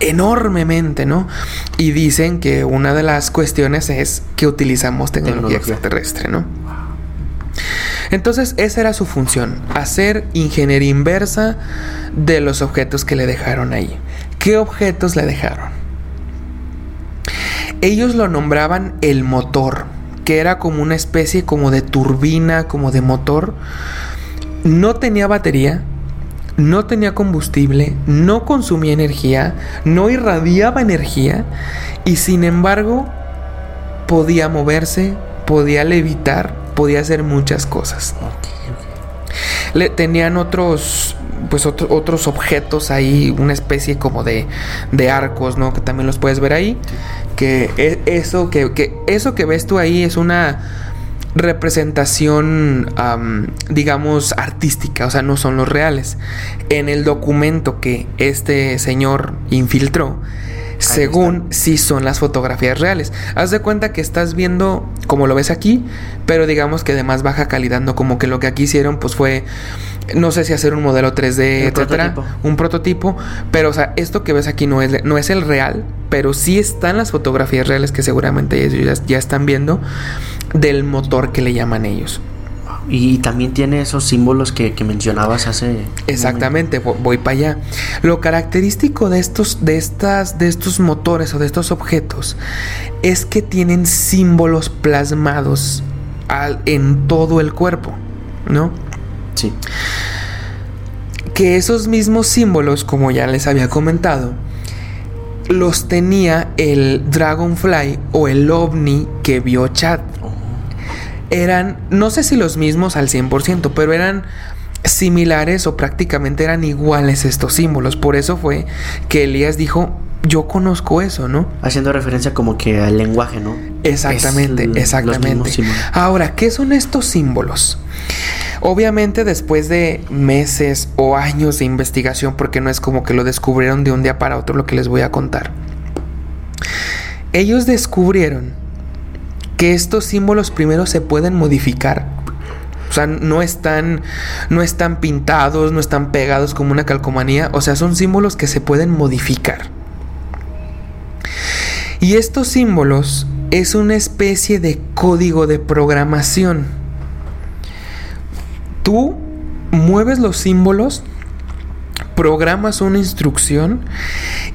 enormemente, ¿no? Y dicen que una de las cuestiones es que utilizamos tecnología, extraterrestre, ¿no? Entonces esa era su función, hacer ingeniería inversa de los objetos que le dejaron ahí. ¿Qué objetos le dejaron? Ellos lo nombraban el motor, que era como una especie como de turbina, como de motor, no tenía batería, no tenía combustible, no consumía energía, no irradiaba energía y sin embargo podía moverse, podía levitar, podía hacer muchas cosas. Le, tenían otros pues otros objetos ahí, una especie como de, de, arcos, ¿no? Que también los puedes ver ahí. Que e, eso que, que eso que ves tú ahí es una representación, digamos, artística, o sea, no son los reales. En el documento que este señor infiltró, según si son las fotografías reales. Haz de cuenta que estás viendo como lo ves aquí, pero digamos que de más baja calidad, no como que lo que aquí hicieron pues fue no sé si hacer un modelo 3D, etcétera, un prototipo, pero o sea, esto que ves aquí no es no es el real, pero sí están las fotografías reales que seguramente ellos ya están viendo del motor que le llaman ellos. Y también tiene esos símbolos que, mencionabas hace. Exactamente, voy, para allá. Lo característico de estos, de estas, de estos motores o de estos objetos es que tienen símbolos plasmados en todo el cuerpo, ¿no? Sí. Que esos mismos símbolos, como ya les había comentado, los tenía el Dragonfly o el OVNI que vio Chad eran, no sé si los mismos al 100%, pero eran similares o prácticamente eran iguales estos símbolos. Por eso fue que Elías dijo, yo conozco eso, ¿no? Haciendo referencia como que al lenguaje, ¿no? Exactamente, exactamente. Ahora, ¿qué son estos símbolos? Obviamente después de meses o años de investigación, porque no es como que lo descubrieron de un día para otro lo que les voy a contar. Ellos descubrieron que estos símbolos primero se pueden modificar. O sea, no están, no están pintados, no están pegados como una calcomanía. O sea, son símbolos que se pueden modificar. Y estos símbolos es una especie de código de programación. Tú mueves los símbolos programas una instrucción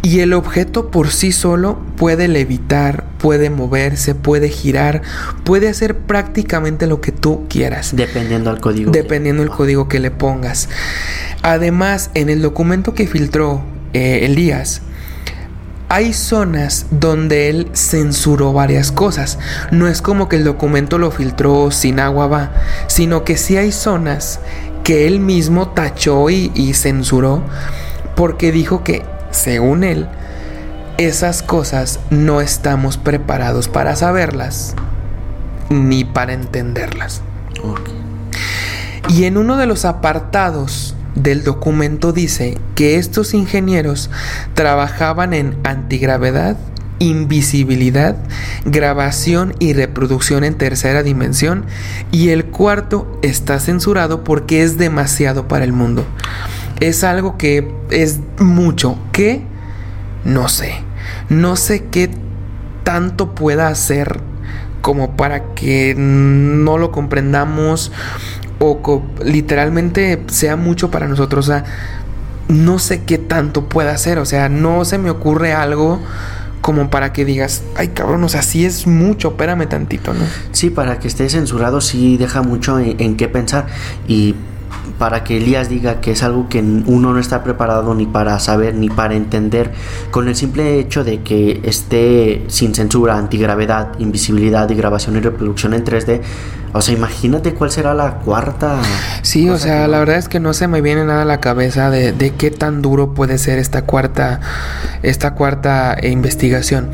y el objeto por sí solo puede levitar, puede moverse, puede girar, puede hacer prácticamente lo que tú quieras. Dependiendo del código. Dependiendo del código que le pongas. Además, en el documento que filtró eh, Elías, hay zonas donde él censuró varias cosas. No es como que el documento lo filtró sin agua va, sino que sí hay zonas que él mismo tachó y, y censuró porque dijo que, según él, esas cosas no estamos preparados para saberlas ni para entenderlas. Y en uno de los apartados del documento dice que estos ingenieros trabajaban en antigravedad, invisibilidad, grabación y reproducción en tercera dimensión y el cuarto está censurado porque es demasiado para el mundo. Es algo que es mucho, que no sé, no sé qué tanto pueda hacer como para que no lo comprendamos o literalmente sea mucho para nosotros. O sea, no sé qué tanto pueda hacer. O sea, no se me ocurre algo como para que digas, ay cabrón, o sea, sí es mucho, espérame tantito, ¿no? Sí, para que esté censurado sí deja mucho en, en qué pensar. Y para que Elías diga que es algo que uno no está preparado ni para saber ni para entender, con el simple hecho de que esté sin censura, antigravedad, invisibilidad y grabación y reproducción en 3D, o sea, imagínate cuál será la cuarta. Sí, o sea, la verdad es que no se me viene nada a la cabeza de, de qué tan duro puede ser esta cuarta, esta cuarta investigación.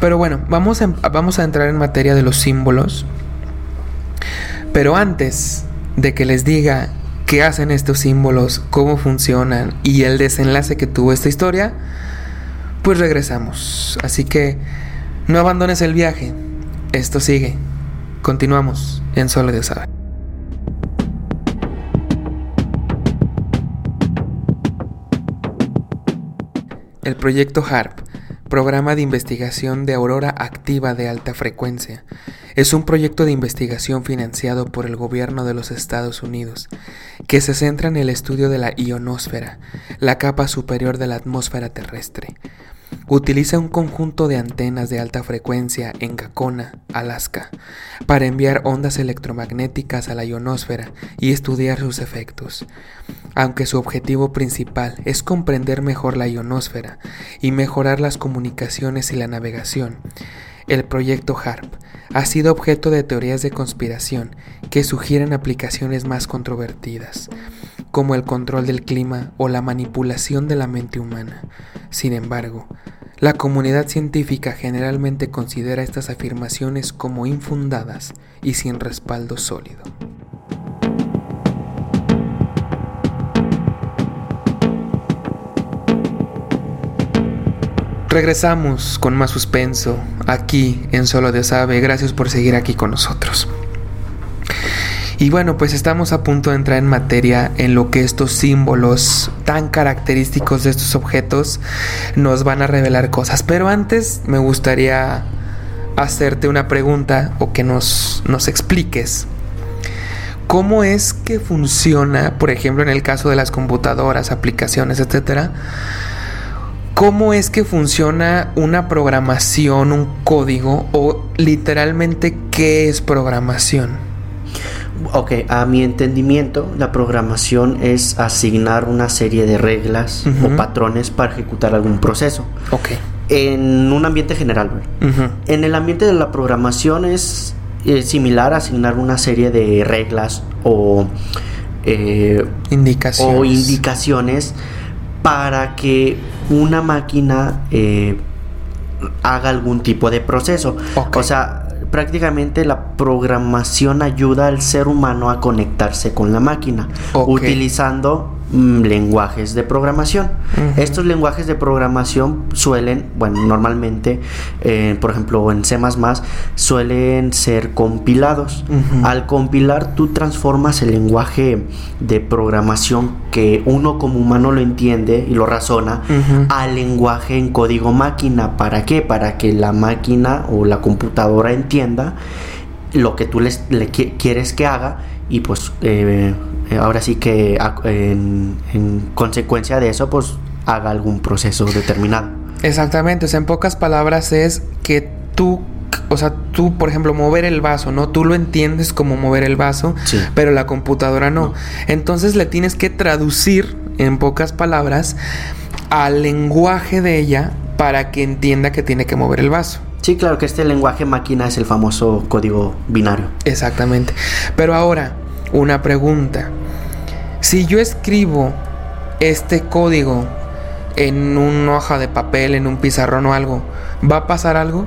Pero bueno, vamos vamos a entrar en materia de los símbolos. Pero antes de que les diga qué hacen estos símbolos, cómo funcionan y el desenlace que tuvo esta historia, pues regresamos. Así que no abandones el viaje. Esto sigue. Continuamos en Solo Dios sabe. El proyecto HARP, Programa de Investigación de Aurora Activa de Alta Frecuencia, es un proyecto de investigación financiado por el gobierno de los Estados Unidos, que se centra en el estudio de la ionosfera, la capa superior de la atmósfera terrestre. Utiliza un conjunto de antenas de alta frecuencia en Gacona, Alaska, para enviar ondas electromagnéticas a la ionosfera y estudiar sus efectos. Aunque su objetivo principal es comprender mejor la ionosfera y mejorar las comunicaciones y la navegación, el proyecto HARP ha sido objeto de teorías de conspiración que sugieren aplicaciones más controvertidas, como el control del clima o la manipulación de la mente humana. Sin embargo, la comunidad científica generalmente considera estas afirmaciones como infundadas y sin respaldo sólido. Regresamos con más suspenso aquí en Solo de Sabe. Gracias por seguir aquí con nosotros. Y bueno, pues estamos a punto de entrar en materia en lo que estos símbolos tan característicos de estos objetos nos van a revelar cosas. Pero antes me gustaría hacerte una pregunta o que nos, nos expliques. ¿Cómo es que funciona, por ejemplo, en el caso de las computadoras, aplicaciones, etcétera? ¿Cómo es que funciona una programación, un código o literalmente qué es programación? Ok, a mi entendimiento, la programación es asignar una serie de reglas o patrones para ejecutar algún proceso. Ok. En un ambiente general, En el ambiente de la programación es similar a asignar una serie de reglas o, eh, indicaciones. o indicaciones para que una máquina eh, haga algún tipo de proceso. O sea, prácticamente la programación ayuda al ser humano a conectarse con la máquina, utilizando Mm, lenguajes de programación. Estos lenguajes de programación suelen, bueno, normalmente, eh, por ejemplo, en C suelen ser compilados. Al compilar, tú transformas el lenguaje de programación que uno como humano lo entiende y lo razona al lenguaje en código máquina. ¿Para qué? Para que la máquina o la computadora entienda lo que tú le quieres que haga y pues eh, eh, ahora sí que en, consecuencia de eso pues haga algún proceso determinado. Exactamente, o sea, en pocas palabras es que tú, o sea, tú, por ejemplo, mover el vaso, ¿no? Tú lo entiendes como mover el vaso, pero la computadora no. Entonces le tienes que traducir, en pocas palabras, al lenguaje de ella para que entienda que tiene que mover el vaso. Sí, claro que este lenguaje máquina es el famoso código binario. Exactamente. Pero ahora, una pregunta. Si yo escribo este código en una hoja de papel, en un pizarrón o algo, ¿va a pasar algo?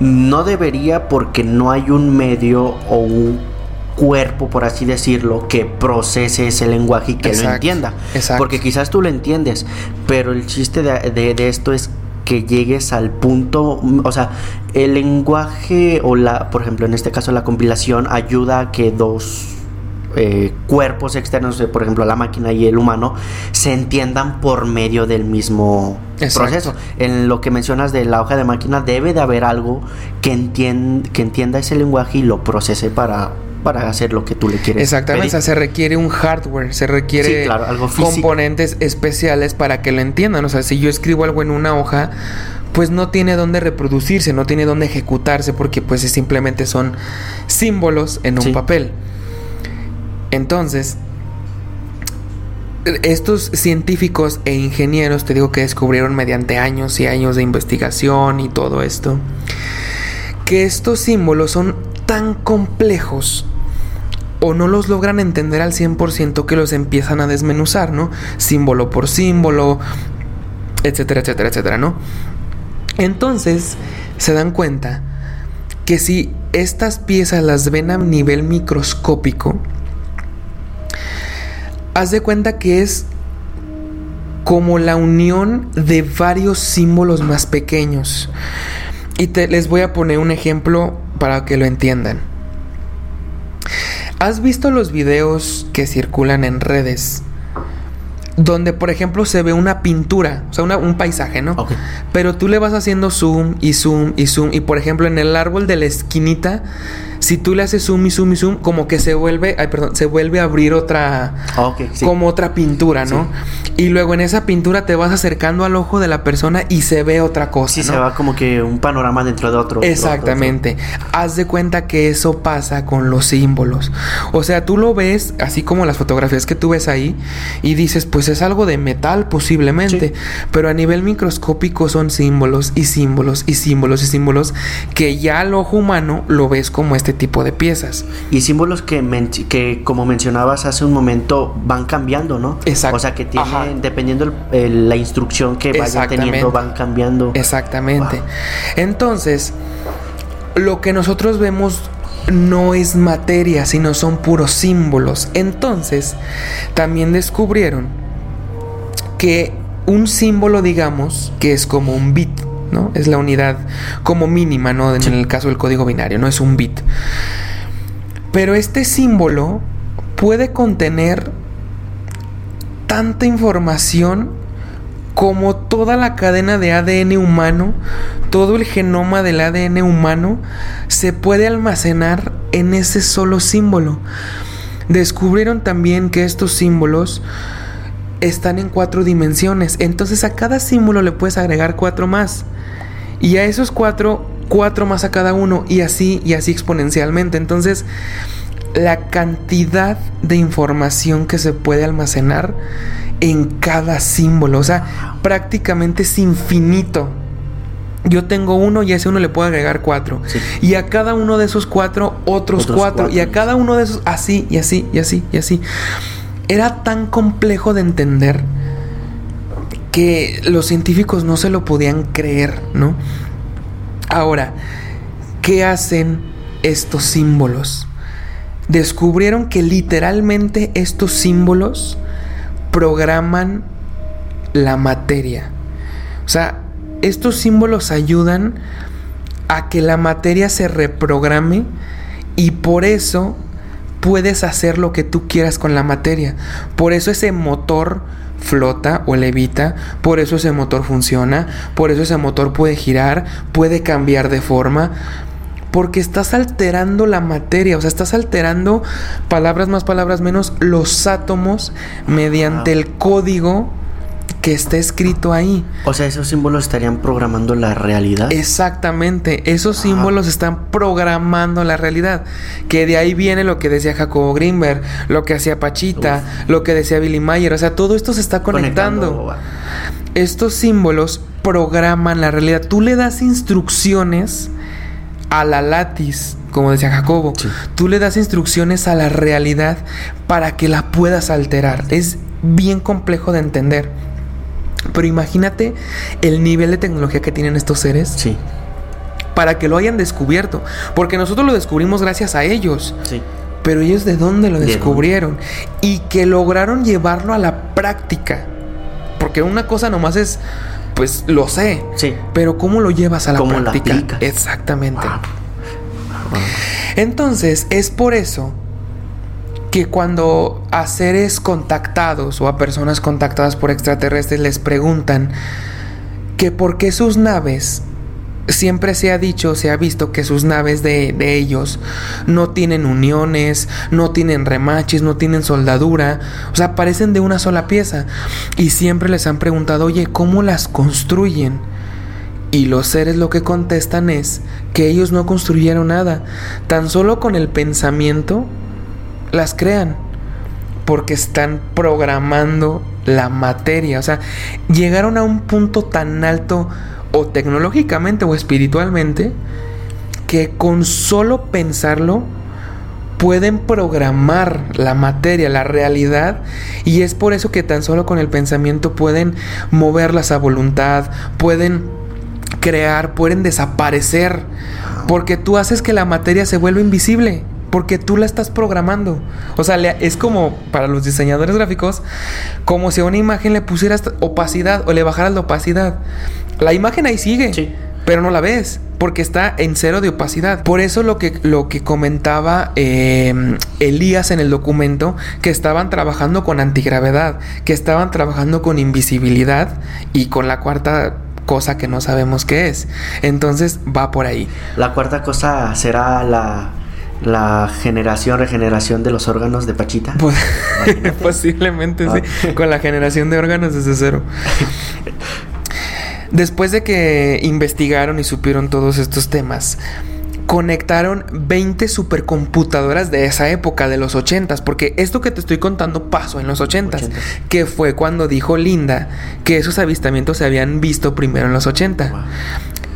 No debería porque no hay un medio o un cuerpo, por así decirlo, que procese ese lenguaje y que lo entienda. Porque quizás tú lo entiendes, pero el chiste de, esto es que llegues al punto, o sea, el lenguaje o la, por ejemplo, en este caso la compilación ayuda a que dos eh, cuerpos externos, por ejemplo la máquina y el humano, se entiendan por medio del mismo proceso. En lo que mencionas de la hoja de máquina, debe de haber algo que, que entienda ese lenguaje y lo procese para para hacer lo que tú le quieres. Exactamente, o sea, se requiere un hardware, se requiere componentes especiales para que lo entiendan. O sea, si yo escribo algo en una hoja, pues no tiene dónde reproducirse, no tiene dónde ejecutarse, porque pues simplemente son símbolos en un papel. Entonces, estos científicos e ingenieros, te digo que descubrieron mediante años y años de investigación y todo esto, que estos símbolos son tan complejos o no los logran entender al 100% que los empiezan a desmenuzar, ¿no? Símbolo por símbolo, etcétera, etcétera, etcétera, ¿no? Entonces se dan cuenta que si estas piezas las ven a nivel microscópico, haz de cuenta que es como la unión de varios símbolos más pequeños. Y te, les voy a poner un ejemplo para que lo entiendan. ¿Has visto los videos que circulan en redes? Donde, por ejemplo, se ve una pintura, o sea, un paisaje, ¿no? Pero tú le vas haciendo zoom y zoom y zoom. Y, por ejemplo, en el árbol de la esquinita si tú le haces zoom y zoom y zoom, como que se vuelve, ay, perdón, se vuelve a abrir otra, ah, como otra pintura, ¿no? Y luego en esa pintura te vas acercando al ojo de la persona y se ve otra cosa. Sí, se va como que un panorama dentro de otro. Exactamente. Haz de cuenta que eso pasa con los símbolos. O sea, tú lo ves, así como las fotografías que tú ves ahí, y dices, pues es algo de metal posiblemente, pero a nivel microscópico son símbolos y símbolos y símbolos y símbolos que ya al ojo humano lo ves como este tipo de piezas. Y símbolos que, que como mencionabas hace un momento, van cambiando, ¿no? Exacto. O sea, que tienen, dependiendo la instrucción que vayan teniendo, van cambiando. Exactamente. Entonces, lo que nosotros vemos no es materia, sino son puros símbolos. Entonces, también descubrieron que un símbolo, digamos, que es como un bit, ¿no? Es la unidad como mínima, ¿no? En el caso del código binario, no es un bit. Pero este símbolo puede contener tanta información como toda la cadena de ADN humano, todo el genoma del ADN humano se puede almacenar en ese solo símbolo. Descubrieron también que estos símbolos están en cuatro dimensiones, entonces a cada símbolo le puedes agregar cuatro más. Y a esos cuatro, cuatro más a cada uno y así y así exponencialmente. Entonces, la cantidad de información que se puede almacenar en cada símbolo, o sea, prácticamente es infinito. Yo tengo uno y a ese uno le puedo agregar cuatro. Y a cada uno de esos cuatro, otros, cuatro. Y a cada uno de esos, así, y así, y así, y así. Era tan complejo de entender que los científicos no se lo podían creer, ¿no? Ahora, ¿qué hacen estos símbolos? Descubrieron que literalmente estos símbolos programan la materia. O sea, estos símbolos ayudan a que la materia se reprograme y por eso puedes hacer lo que tú quieras con la materia. Por eso ese motor flota o levita, por eso ese motor funciona, por eso ese motor puede girar, puede cambiar de forma, porque estás alterando la materia, o sea, estás alterando palabras más, palabras menos, los átomos mediante el código que está escrito ahí. O sea, esos símbolos estarían programando la realidad. Exactamente, esos símbolos están programando la realidad. Que de ahí viene lo que decía Jacobo Greenberg, lo que hacía Pachita, lo que decía Billy Mayer. O sea, todo esto se está conectando. Estos símbolos programan la realidad. Tú le das instrucciones a la latis, como decía Jacobo. Tú le das instrucciones a la realidad para que la puedas alterar. Es bien complejo de entender. Pero imagínate el nivel de tecnología que tienen estos seres. Sí. Para que lo hayan descubierto. Porque nosotros lo descubrimos gracias a ellos. Sí. Pero ellos de dónde lo descubrieron. Y que lograron llevarlo a la práctica. Porque una cosa nomás es, pues lo sé. Sí. Pero ¿cómo lo llevas a la ¿Cómo práctica? Exactamente. Entonces, es por eso que cuando a seres contactados o a personas contactadas por extraterrestres les preguntan que por qué sus naves siempre se ha dicho, se ha visto que sus naves de, ellos no tienen uniones, no tienen remaches, no tienen soldadura, o sea, parecen de una sola pieza. Y siempre les han preguntado, oye, ¿cómo las construyen? Y los seres lo que contestan es que ellos no construyeron nada, tan solo con el pensamiento las crean, porque están programando la materia, o sea, llegaron a un punto tan alto o tecnológicamente o espiritualmente, que con solo pensarlo pueden programar la materia, la realidad, y es por eso que tan solo con el pensamiento pueden moverlas a voluntad, pueden crear, pueden desaparecer, porque tú haces que la materia se vuelva invisible porque tú la estás programando. O sea, es como para los diseñadores gráficos, como si a una imagen le pusieras opacidad o le bajaras la opacidad. La imagen ahí sigue, pero no la ves porque está en cero de opacidad. Por eso lo que, lo que comentaba em, Elías en el documento, que estaban trabajando con antigravedad, que estaban trabajando con invisibilidad y con la cuarta cosa que no sabemos qué es. Entonces va por ahí. La cuarta cosa será la la generación, regeneración de los órganos de Pachita. <laughs> Pues, posiblemente sí, ah. con la generación de órganos desde cero. <laughs> Después de que investigaron y supieron todos estos temas, conectaron 20 supercomputadoras de esa época, de los 80s, porque esto que te estoy contando pasó en los 80s, que fue cuando dijo Linda que esos avistamientos se habían visto primero en los 80.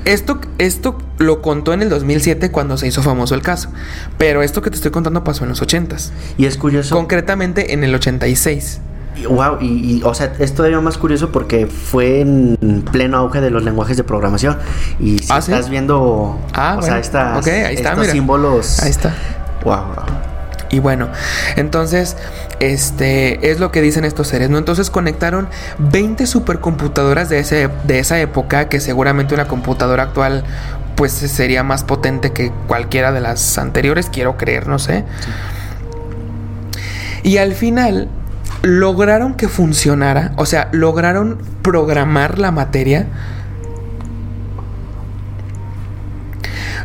Esto, esto lo contó en el 2007 cuando se hizo famoso el caso. Pero esto que te estoy contando pasó en los 80s. Y es curioso. Concretamente en el 86. Wow, y, o sea, es todavía más curioso porque fue en pleno auge de los lenguajes de programación. Y si ¿Ah, estás viendo, ah, o sea, estas, ahí está, estos símbolos. Ahí está. Wow, wow. Y bueno, entonces, este es lo que dicen estos seres, ¿no? Entonces conectaron 20 supercomputadoras de, ese, de esa época, que seguramente una computadora actual pues sería más potente que cualquiera de las anteriores, quiero creer, no sé. Y al final lograron que funcionara, o sea, lograron programar la materia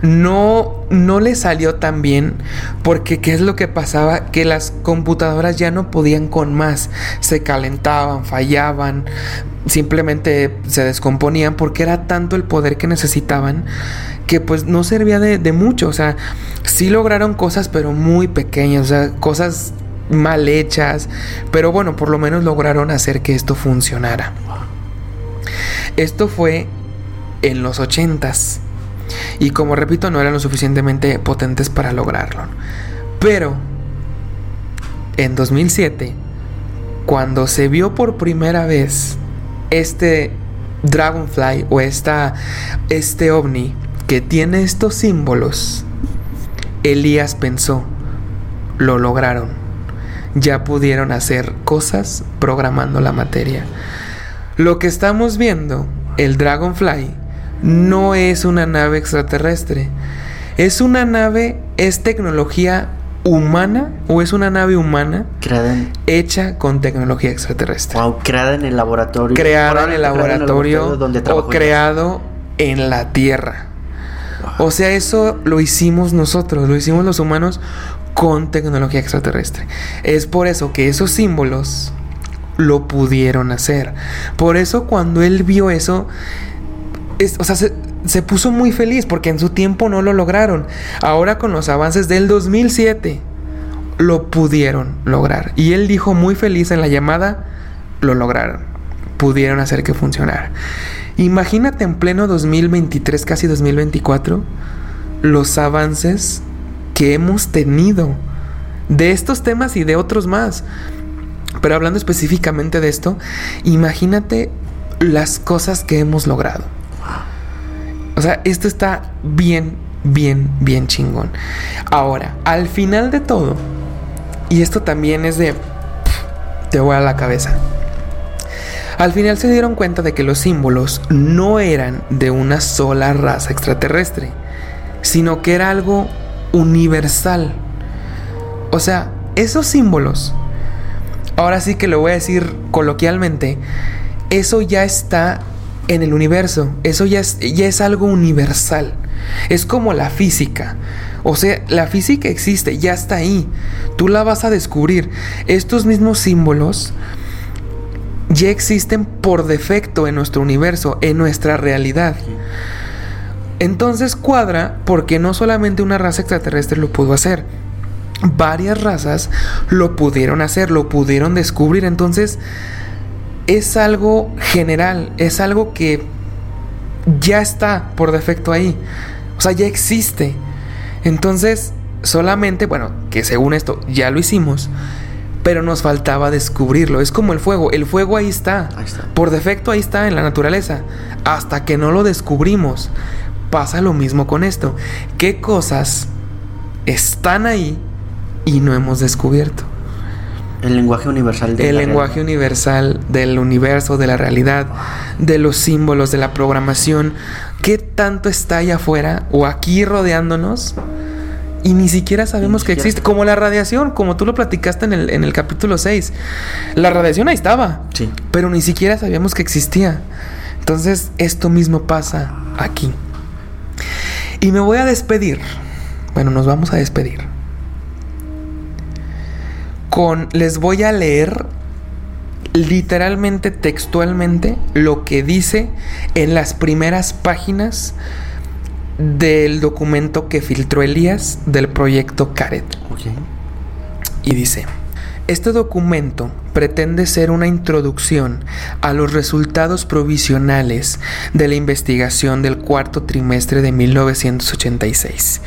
no, no le salió tan bien porque ¿qué es lo que pasaba? Que las computadoras ya no podían con más, se calentaban, fallaban, simplemente se descomponían porque era tanto el poder que necesitaban que pues no servía de, de mucho, o sea, sí lograron cosas pero muy pequeñas, o sea, cosas mal hechas, pero bueno, por lo menos lograron hacer que esto funcionara. Esto fue en los ochentas. Y como repito, no eran lo suficientemente potentes para lograrlo. Pero en 2007, cuando se vio por primera vez este Dragonfly o esta, este ovni que tiene estos símbolos, Elías pensó, lo lograron. Ya pudieron hacer cosas programando la materia. Lo que estamos viendo, el Dragonfly, no es una nave extraterrestre. Es una nave, es tecnología humana o es una nave humana creada hecha con tecnología extraterrestre. Wow, creada en el laboratorio. Creada en el laboratorio, o creado en la Tierra. O sea, eso lo hicimos nosotros, lo hicimos los humanos con tecnología extraterrestre. Es por eso que esos símbolos lo pudieron hacer. Por eso cuando él vio eso, o sea, se, puso muy feliz porque en su tiempo no lo lograron. Ahora con los avances del 2007 lo pudieron lograr. Y él dijo muy feliz en la llamada, lo lograron. Pudieron hacer que funcionara. Imagínate en pleno 2023, casi 2024, los avances que hemos tenido de estos temas y de otros más. Pero hablando específicamente de esto, imagínate las cosas que hemos logrado. O sea, esto está bien, bien, bien chingón. Ahora, al final de todo, y esto también es de... Te voy a la cabeza. Al final se dieron cuenta de que los símbolos no eran de una sola raza extraterrestre, sino que era algo universal. O sea, esos símbolos, ahora sí que lo voy a decir coloquialmente, eso ya está en el universo, eso ya es, ya es algo universal. Es como la física. O sea, la física existe, ya está ahí. Tú la vas a descubrir. Estos mismos símbolos ya existen por defecto en nuestro universo, en nuestra realidad. Entonces cuadra porque no solamente una raza extraterrestre lo pudo hacer, varias razas lo pudieron hacer, lo pudieron descubrir. Entonces es algo general, es algo que ya está por defecto ahí. O sea, ya existe. Entonces, solamente, bueno, que según esto ya lo hicimos, pero nos faltaba descubrirlo. Es como el fuego, el fuego ahí está. ahí está. Por defecto ahí está en la naturaleza. Hasta que no lo descubrimos. Pasa lo mismo con esto. ¿Qué cosas están ahí y no hemos descubierto? El lenguaje universal El lenguaje universal del universo, de la realidad, de los símbolos, de la programación. ¿Qué tanto está allá afuera o aquí rodeándonos? Y ni siquiera sabemos que existe. Como la radiación, como tú lo platicaste en el, en el capítulo 6. La radiación ahí estaba. Sí. Pero ni siquiera sabíamos que existía. Entonces, esto mismo pasa aquí. Y me voy a despedir. Bueno, nos vamos a despedir. Con. Les voy a leer literalmente, textualmente, lo que dice en las primeras páginas del documento que filtró Elías del proyecto Caret. Y dice, este documento pretende ser una introducción a los resultados provisionales de la investigación del cuarto trimestre de 1986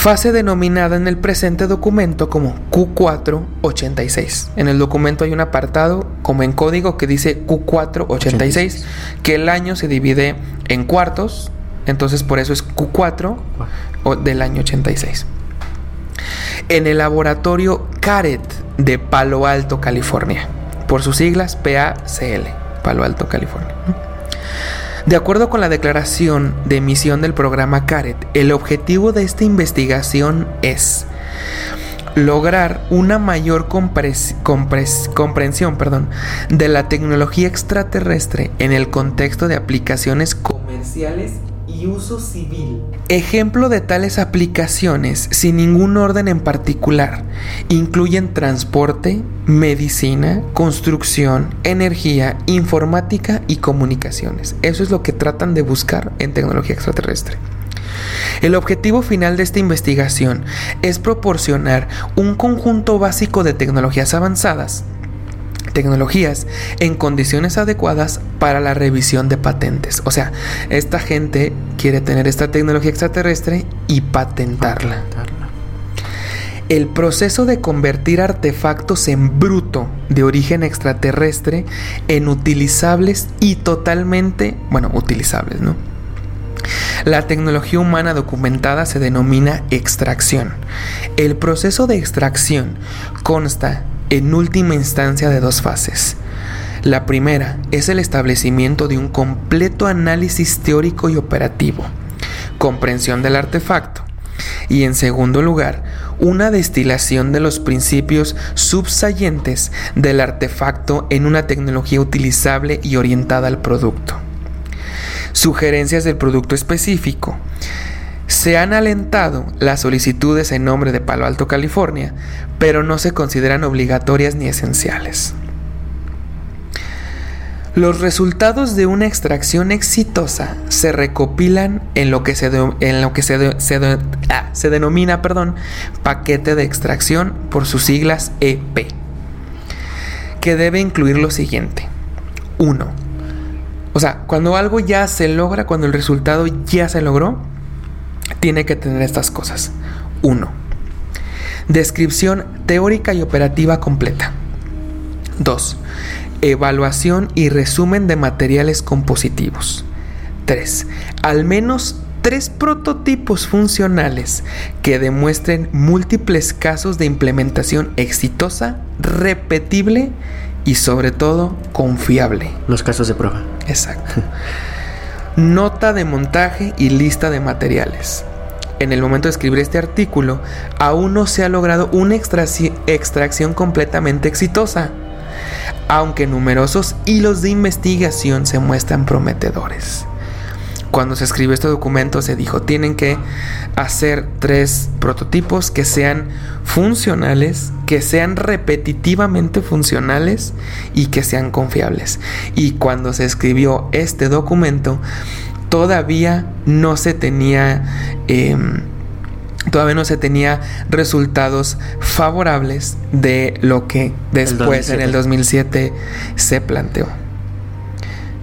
fase denominada en el presente documento como Q486. En el documento hay un apartado como en código que dice Q486, que el año se divide en cuartos, entonces por eso es Q4 del año 86. En el laboratorio CARET de Palo Alto, California, por sus siglas PACL, Palo Alto, California. De acuerdo con la declaración de emisión del programa CARET, el objetivo de esta investigación es lograr una mayor comprensión perdón, de la tecnología extraterrestre en el contexto de aplicaciones comerciales uso civil. Ejemplo de tales aplicaciones sin ningún orden en particular incluyen transporte, medicina, construcción, energía, informática y comunicaciones. Eso es lo que tratan de buscar en tecnología extraterrestre. El objetivo final de esta investigación es proporcionar un conjunto básico de tecnologías avanzadas tecnologías en condiciones adecuadas para la revisión de patentes. O sea, esta gente quiere tener esta tecnología extraterrestre y patentarla. El proceso de convertir artefactos en bruto de origen extraterrestre en utilizables y totalmente, bueno, utilizables, ¿no? La tecnología humana documentada se denomina extracción. El proceso de extracción consta en última instancia de dos fases. La primera es el establecimiento de un completo análisis teórico y operativo, comprensión del artefacto, y en segundo lugar, una destilación de los principios subsayentes del artefacto en una tecnología utilizable y orientada al producto. Sugerencias del producto específico, se han alentado las solicitudes en nombre de Palo Alto, California, pero no se consideran obligatorias ni esenciales. Los resultados de una extracción exitosa se recopilan en lo que se, denomina perdón, paquete de extracción por sus siglas EP, que debe incluir lo siguiente. 1. O sea, cuando algo ya se logra, cuando el resultado ya se logró, tiene que tener estas cosas. 1. Descripción teórica y operativa completa. 2. Evaluación y resumen de materiales compositivos. 3. Al menos tres prototipos funcionales que demuestren múltiples casos de implementación exitosa, repetible y sobre todo confiable. Los casos de prueba. Exacto. <laughs> Nota de montaje y lista de materiales. En el momento de escribir este artículo, aún no se ha logrado una extracción completamente exitosa, aunque numerosos hilos de investigación se muestran prometedores cuando se escribió este documento se dijo, tienen que hacer tres prototipos que sean funcionales, que sean repetitivamente funcionales y que sean confiables. Y cuando se escribió este documento, todavía no se tenía... Em, todavía no se tenía resultados favorables de lo que después en el 2007 se planteó.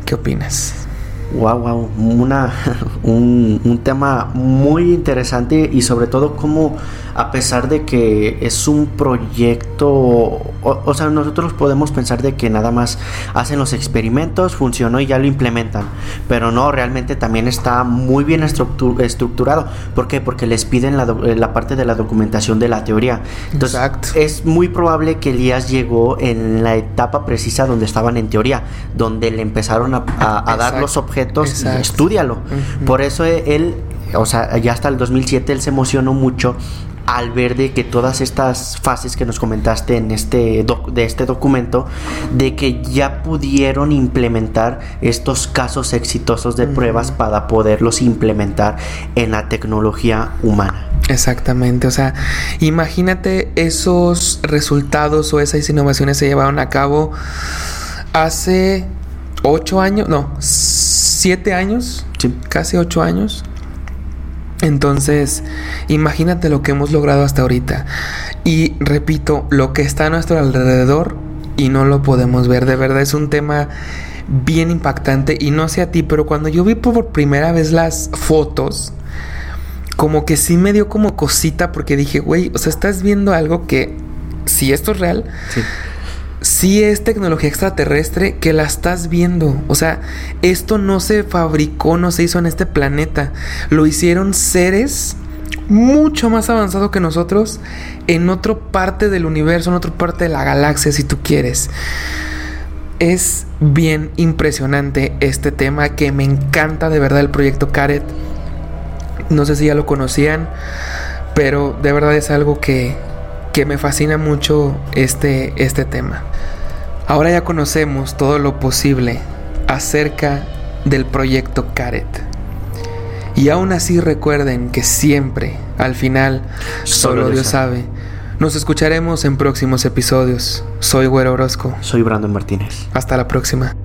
¿Qué opinas? Wow, wow, una, <laughs> un, un, tema muy interesante y sobre todo como a pesar de que es un proyecto, o, sea, nosotros podemos pensar de que nada más hacen los experimentos, funcionó y ya lo implementan, pero no, realmente también está muy bien estructurado. ¿Por qué? Porque les piden la, la, parte de la documentación de la teoría. Entonces, es muy probable que Elías llegó en la etapa precisa donde estaban en teoría, donde le empezaron a, a, dar los objetos y estudialo. Por eso él o sea, ya hasta el 2007 él se emocionó mucho al ver de que todas estas fases que nos comentaste en este de este documento de que ya pudieron implementar estos casos exitosos de pruebas para poderlos implementar en la tecnología humana. Exactamente, o sea, imagínate esos resultados o esas innovaciones se llevaron a cabo hace ocho años, no, siete años, casi ocho años. Entonces, imagínate lo que hemos logrado hasta ahorita. Y repito, lo que está a nuestro alrededor y no lo podemos ver. De verdad es un tema bien impactante. Y no sé a ti, pero cuando yo vi por primera vez las fotos, como que sí me dio como cosita porque dije, güey, o sea, estás viendo algo que, si esto es real, sí sí es tecnología extraterrestre que la estás viendo. O sea, esto no se fabricó, no se hizo en este planeta. Lo hicieron seres mucho más avanzados que nosotros en otra parte del universo, en otra parte de la galaxia, si tú quieres. Es bien impresionante este tema que me encanta de verdad el proyecto Caret. No sé si ya lo conocían, pero de verdad es algo que, que me fascina mucho este, este tema. Ahora ya conocemos todo lo posible acerca del proyecto Caret. Y aún así recuerden que siempre, al final, solo, Dios sabe. Nos escucharemos en próximos episodios. Soy Güero Orozco. Soy Brandon Martínez. Hasta la próxima.